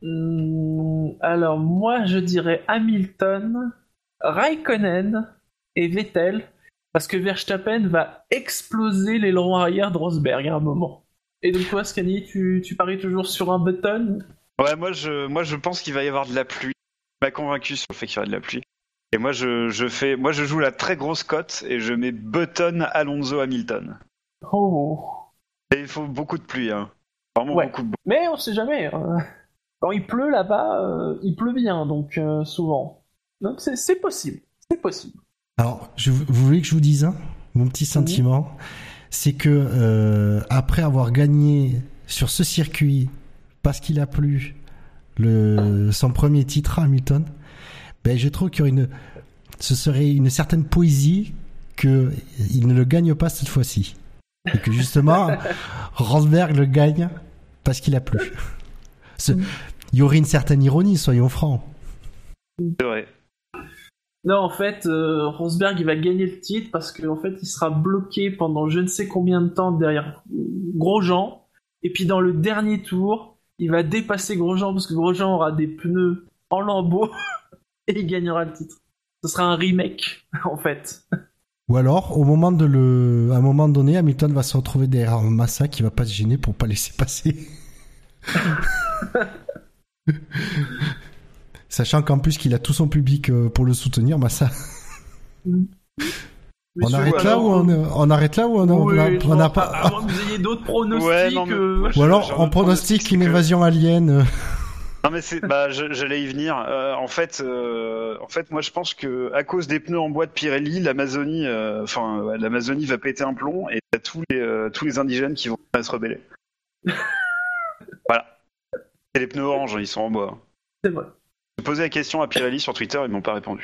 Hum, alors moi je dirais Hamilton, Raikkonen et Vettel, parce que Verstappen va exploser l'aileron arrière de Rosberg à un moment. Et donc toi Scani, tu, tu paries toujours sur un button? Ouais, moi je, moi je pense qu'il va y avoir de la pluie. Il m'a convaincu sur le fait qu'il y aura de la pluie. Et moi je, je fais, moi je joue la très grosse cote et je mets Button, Alonso, Hamilton. Oh Et il faut beaucoup de pluie, hein. Vraiment Ouais. beaucoup de Mais on sait jamais. hein. Quand il pleut là-bas, euh, il pleut bien, donc euh, souvent. Donc c'est c'est possible. C'est possible. Alors, je, vous voulez que je vous dise hein, mon petit sentiment? C'est que euh, après avoir gagné sur ce circuit, parce qu'il a plu, le, son premier titre à Hamilton, ben, je trouve qu'il y aurait une, ce serait une certaine poésie que il ne le gagne pas cette fois-ci. Et que justement, Rosberg le gagne parce qu'il a plu. Ce- il y aurait une certaine ironie, soyons francs. C'est vrai. Non, en fait, euh, Rosberg il va gagner le titre parce qu'en fait il sera bloqué pendant je ne sais combien de temps derrière Grosjean. Et puis dans le dernier tour, il va dépasser Grosjean parce que Grosjean aura des pneus en lambeaux et il gagnera le titre. Ce sera un remake en fait. Ou alors, au moment de le, à un moment donné, Hamilton va se retrouver derrière Massa qui va pas se gêner pour pas laisser passer. Sachant qu'en plus qu'il a tout son public euh, pour le soutenir, Massa. On Messieurs, arrête là alors, ou on, on arrête là ou on, on oui, a- je on a pas, moins que vous ayez d'autres pronostics. Ouais, non, mais euh, moi, ou alors on pronostique pronostic une que- évasion alien. euh. Non mais c'est, bah, je- j'allais y venir. Euh, en fait, euh, en fait, moi je pense que à cause des pneus en bois de Pirelli, l'Amazonie, euh, enfin, ouais, l'Amazonie va péter un plomb et t'as tous les euh, tous les indigènes qui vont se rebeller. voilà. Et les pneus orange, ils sont en bois. C'est vrai. J'ai posé la question à Pirelli sur Twitter, ils m'ont pas répondu.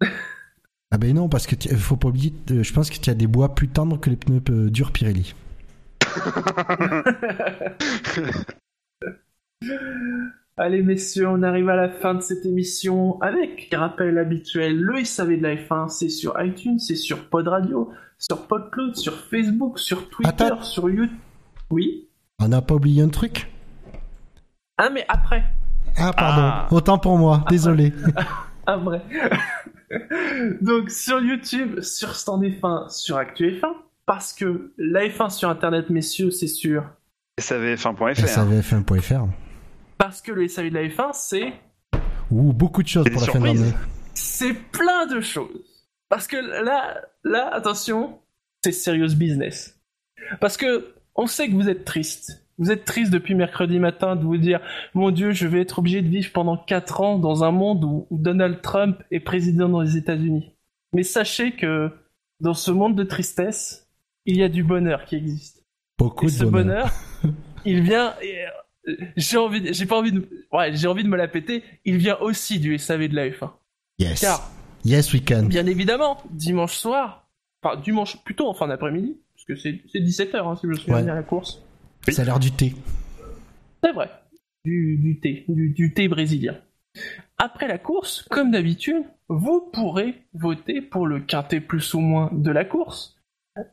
Ah ben non, parce que tu- faut pas oublier, euh, je pense que tu as des bois plus tendres que les pneus euh, durs Pirelli. Allez messieurs, on arrive à la fin de cette émission avec rappel habituel. Le SAV de la F1, c'est sur iTunes, c'est sur Pod Radio, sur PodCloud, sur Facebook, sur Twitter, Attends. sur YouTube. Oui. On n'a pas oublié un truc? Ah mais après, Ah pardon, Ah. autant pour moi, désolé. ah vrai. Donc sur YouTube, sur Stand F1, sur Actu F1, parce que la F1 sur Internet, messieurs, c'est sûr. SAVF1.fr. SAVF1.fr. Parce que le SAV de la F1, c'est Ouh, beaucoup de choses pour la fin de surprises. l'année. c'est plein de choses. Parce que là, là, attention, c'est serious business. Parce que on sait que vous êtes triste. Vous êtes triste depuis mercredi matin de vous dire, mon Dieu, je vais être obligé de vivre pendant 4 ans dans un monde où, où Donald Trump est président dans les États-Unis. Mais sachez que dans ce monde de tristesse, il y a du bonheur qui existe. Beaucoup Et de ce bonheur. bonheur, il vient. euh, J'ai envie, j'ai pas envie de, ouais, j'ai envie de me la péter. Il vient aussi du SAV de la F1. Yes. Car Yes, we can. Bien évidemment, dimanche soir, enfin dimanche plutôt en fin d'après-midi, parce que c'est c'est 17h hein, si je me souviens Ouais. bien la course. Ça a l'air du thé. C'est vrai, du, du thé, du, du thé brésilien. Après la course, comme d'habitude, vous pourrez voter pour le quintet plus ou moins de la course,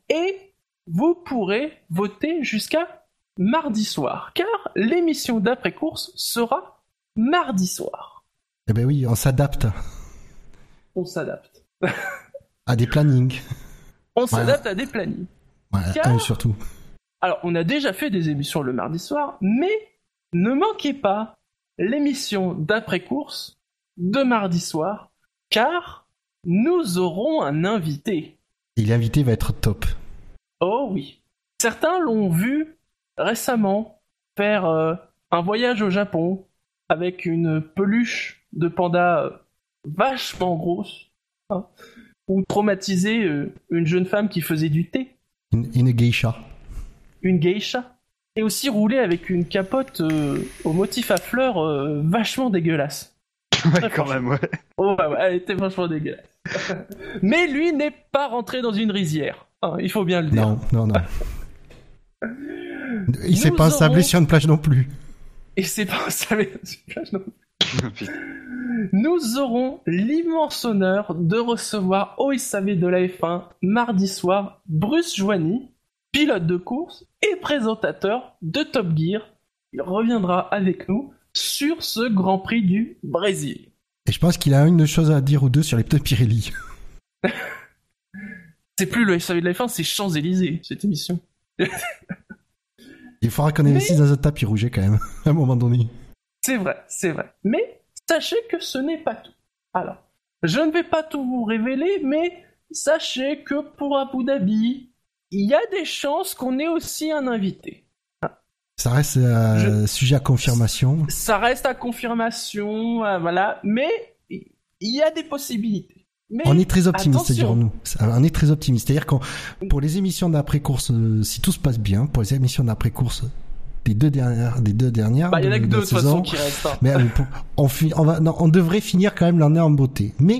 et vous pourrez voter jusqu'à mardi soir, car l'émission d'après-course sera mardi soir. Eh ben oui, on s'adapte On s'adapte. à des plannings. On s'adapte à des plannings. Ouais, Car- surtout. Alors, on a déjà fait des émissions le mardi soir, mais ne manquez pas l'émission d'après-course de mardi soir, car nous aurons un invité. Et l'invité va être top. Oh oui. Certains l'ont vu récemment faire euh, un voyage au Japon avec une peluche de panda euh, vachement grosse, hein, ou traumatiser euh, une jeune femme qui faisait du thé. Une, une geisha. Une geisha et aussi roulé avec une capote euh, au motif à fleurs euh, vachement dégueulasse. Ouais, quand même, ouais. Oh ouais, ouais, elle était vachement dégueulasse. Mais lui n'est pas rentré dans une rizière. hein, il faut bien le dire. Non, non, non. Il s'est Nous pas aurons- sur une plage non plus. Et c'est pas ça non. Nous aurons l'immense honneur de recevoir au SAV de la F1 mardi soir Bruce Joigny, pilote de course et présentateur de Top Gear. Il reviendra avec nous sur ce Grand Prix du Brésil. Et je pense qu'il a une chose à dire ou deux sur les pneus Pirelli. C'est plus le SAV de la F1, c'est Champs-Élysées, cette émission. Il faudra qu'on investisse dans un tapis rouge quand même, à un moment donné. C'est vrai, c'est vrai. Mais sachez que ce n'est pas tout. Alors, je ne vais pas tout vous révéler, mais sachez que pour Abu Dhabi, il y a des chances qu'on ait aussi un invité. Ça reste euh, sujet à confirmation. Ça reste à confirmation, euh, voilà, mais il y a des possibilités. Mais On est très optimiste, attention. dirons-nous. On est très optimiste. C'est-à-dire qu'on, pour les émissions d'après-course, euh, si tout se passe bien, pour les émissions d'après-course des deux dernières, des deux dernières bah, il y en a que de deux de toute saison, façon qui restent. hein. mais euh, on, fi- on, va, non, on devrait finir quand même l'année en beauté. Mais,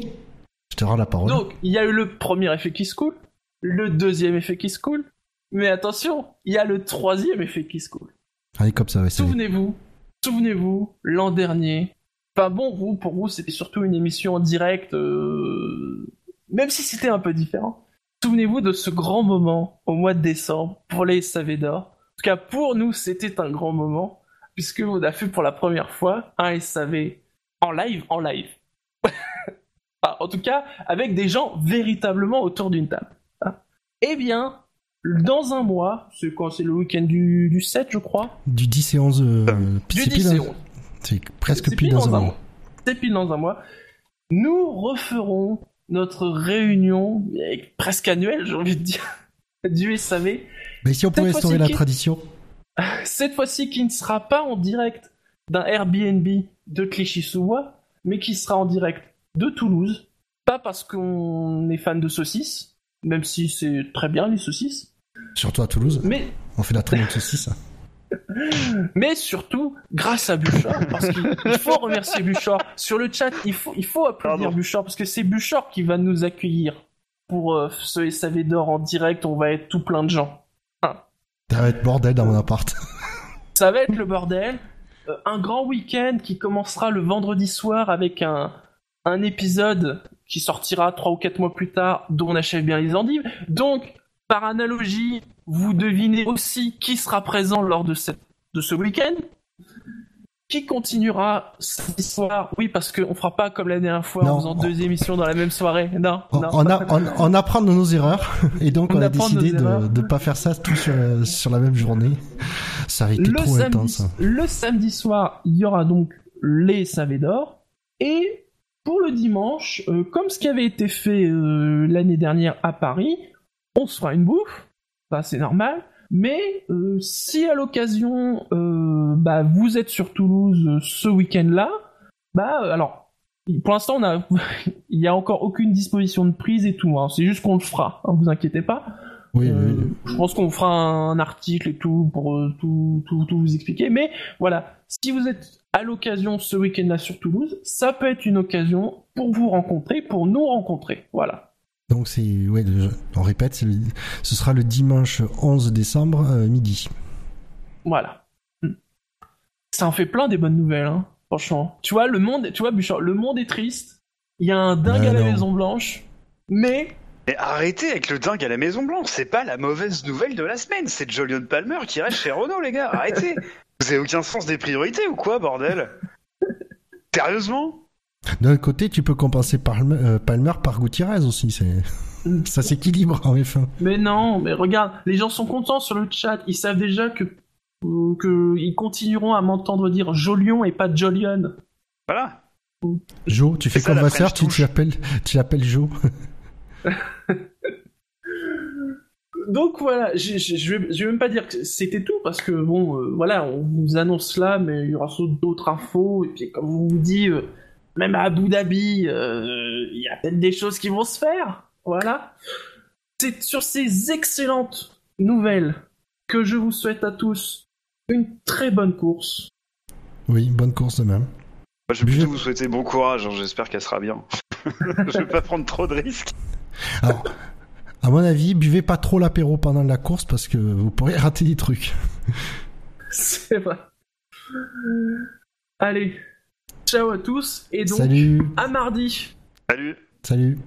je te rends la parole. Donc, il y a eu le premier effet qui se coule, le deuxième effet qui se coule, mais attention, il y a le troisième effet qui se coule. Allez, comme ça, ouais, Souvenez-vous, souvenez-vous, l'an dernier. Enfin bon, vous, pour vous, c'était surtout une émission en direct, euh, même si c'était un peu différent. Souvenez-vous de ce grand moment au mois de décembre pour les SAV d'or. En tout cas, pour nous, c'était un grand moment, puisque on a fait pour la première fois un SAV en live, en live. Enfin, en tout cas, avec des gens véritablement autour d'une table. Eh bien, dans un mois, c'est quand c'est le week-end du, du 7, je crois, Du 10 et 11, euh, du c'est 10 pile et dans- 11. c'est presque pile dans un mois. C'est pile dans un mois. Nous referons notre réunion euh, presque annuelle, j'ai envie de dire, du SAV. Mais si on pouvait instaurer la tradition, Cette fois-ci, qui ne sera pas en direct d'un Airbnb de Clichy-sous-Bois, mais qui sera en direct de Toulouse. Pas parce qu'on est fan de saucisses, même si c'est très bien les saucisses, surtout à Toulouse, mais on fait la très bonne saucisse. Mais surtout, grâce à Bouchard, parce qu'il faut remercier Bouchard. Sur le chat, il faut, il faut applaudir Pardon. Bouchard, parce que c'est Bouchard qui va nous accueillir pour euh, ce SAV d'or en direct. On va être tout plein de gens. Ça va être bordel dans mon appart. Ça va être le bordel. Euh, un grand week-end qui commencera le vendredi soir avec un, un épisode qui sortira trois ou quatre mois plus tard, dont on achève bien les endives. Donc, par analogie, vous devinez aussi qui sera présent lors de, cette, de ce week-end. Qui continuera samedi soir? Oui, parce qu'on fera pas comme la dernière fois Non. en faisant deux émissions dans la même soirée. Non, On, non. on, a, on, apprend de nos erreurs et donc On a décidé de ne pas faire ça tout sur, la- sur la même journée. Ça aurait été le, trop samedi, intense. le samedi soir, il y aura donc les Savés d'or. Et pour le dimanche, euh, comme ce qui avait été fait euh, l'année dernière à Paris, on se fera une bouffe. Ça, c'est normal. Mais euh, si à l'occasion, bah, vous êtes sur Toulouse ce week-end-là, bah, alors, pour l'instant, on a, il y a encore aucune disposition de prise et tout. hein. C'est juste qu'on le fera. Hein, vous inquiétez pas. Oui, oui. Je pense qu'on fera un article et tout pour tout, tout, tout vous expliquer. Mais voilà, si vous êtes à l'occasion ce week-end-là sur Toulouse, ça peut être une occasion pour vous rencontrer, pour nous rencontrer. Voilà. Donc c'est, ouais, on répète, c'est le- ce sera le dimanche 11 décembre euh, midi. Voilà. Hmm. Ça en fait plein des bonnes nouvelles, hein, franchement. Tu vois, le monde, tu vois, Bouchard, le monde est triste. Il y a un dingue à la non. Maison Blanche, mais Mais arrêtez avec le dingue à la Maison Blanche, c'est pas la mauvaise nouvelle de la semaine, c'est Jolion Palmer qui reste chez Renault, les gars, arrêtez Vous avez aucun sens des priorités ou quoi, bordel Sérieusement D'un côté, tu peux compenser Palmer, euh, Palmer par Gutiérrez aussi. C'est, ça s'équilibre en F1. Mais non, mais regarde, les gens sont contents sur le chat. Ils savent déjà que, euh, que ils continueront à m'entendre dire Jolion et pas Jolion. Voilà Joe, tu fais comme ma sœur, tu tu l'appelles, tu l'appelles Joe. Donc voilà, je vais, même pas dire que c'était tout parce que bon, euh, voilà, on vous annonce là, mais il y aura d'autres infos. Et puis comme vous vous dit, euh, même à Abu Dhabi, euh, il y a peut-être des choses qui vont se faire. Voilà. C'est sur ces excellentes nouvelles que je vous souhaite à tous une très bonne course. Oui, bonne course de même. Moi, je vais plutôt vous souhaiter bon courage, hein, j'espère qu'elle sera bien. je vais pas prendre trop de risques. Alors, à mon avis, buvez pas trop l'apéro pendant la course parce que vous pourrez rater des trucs. C'est vrai. Allez, ciao à tous et donc Salut, à mardi. Salut salut.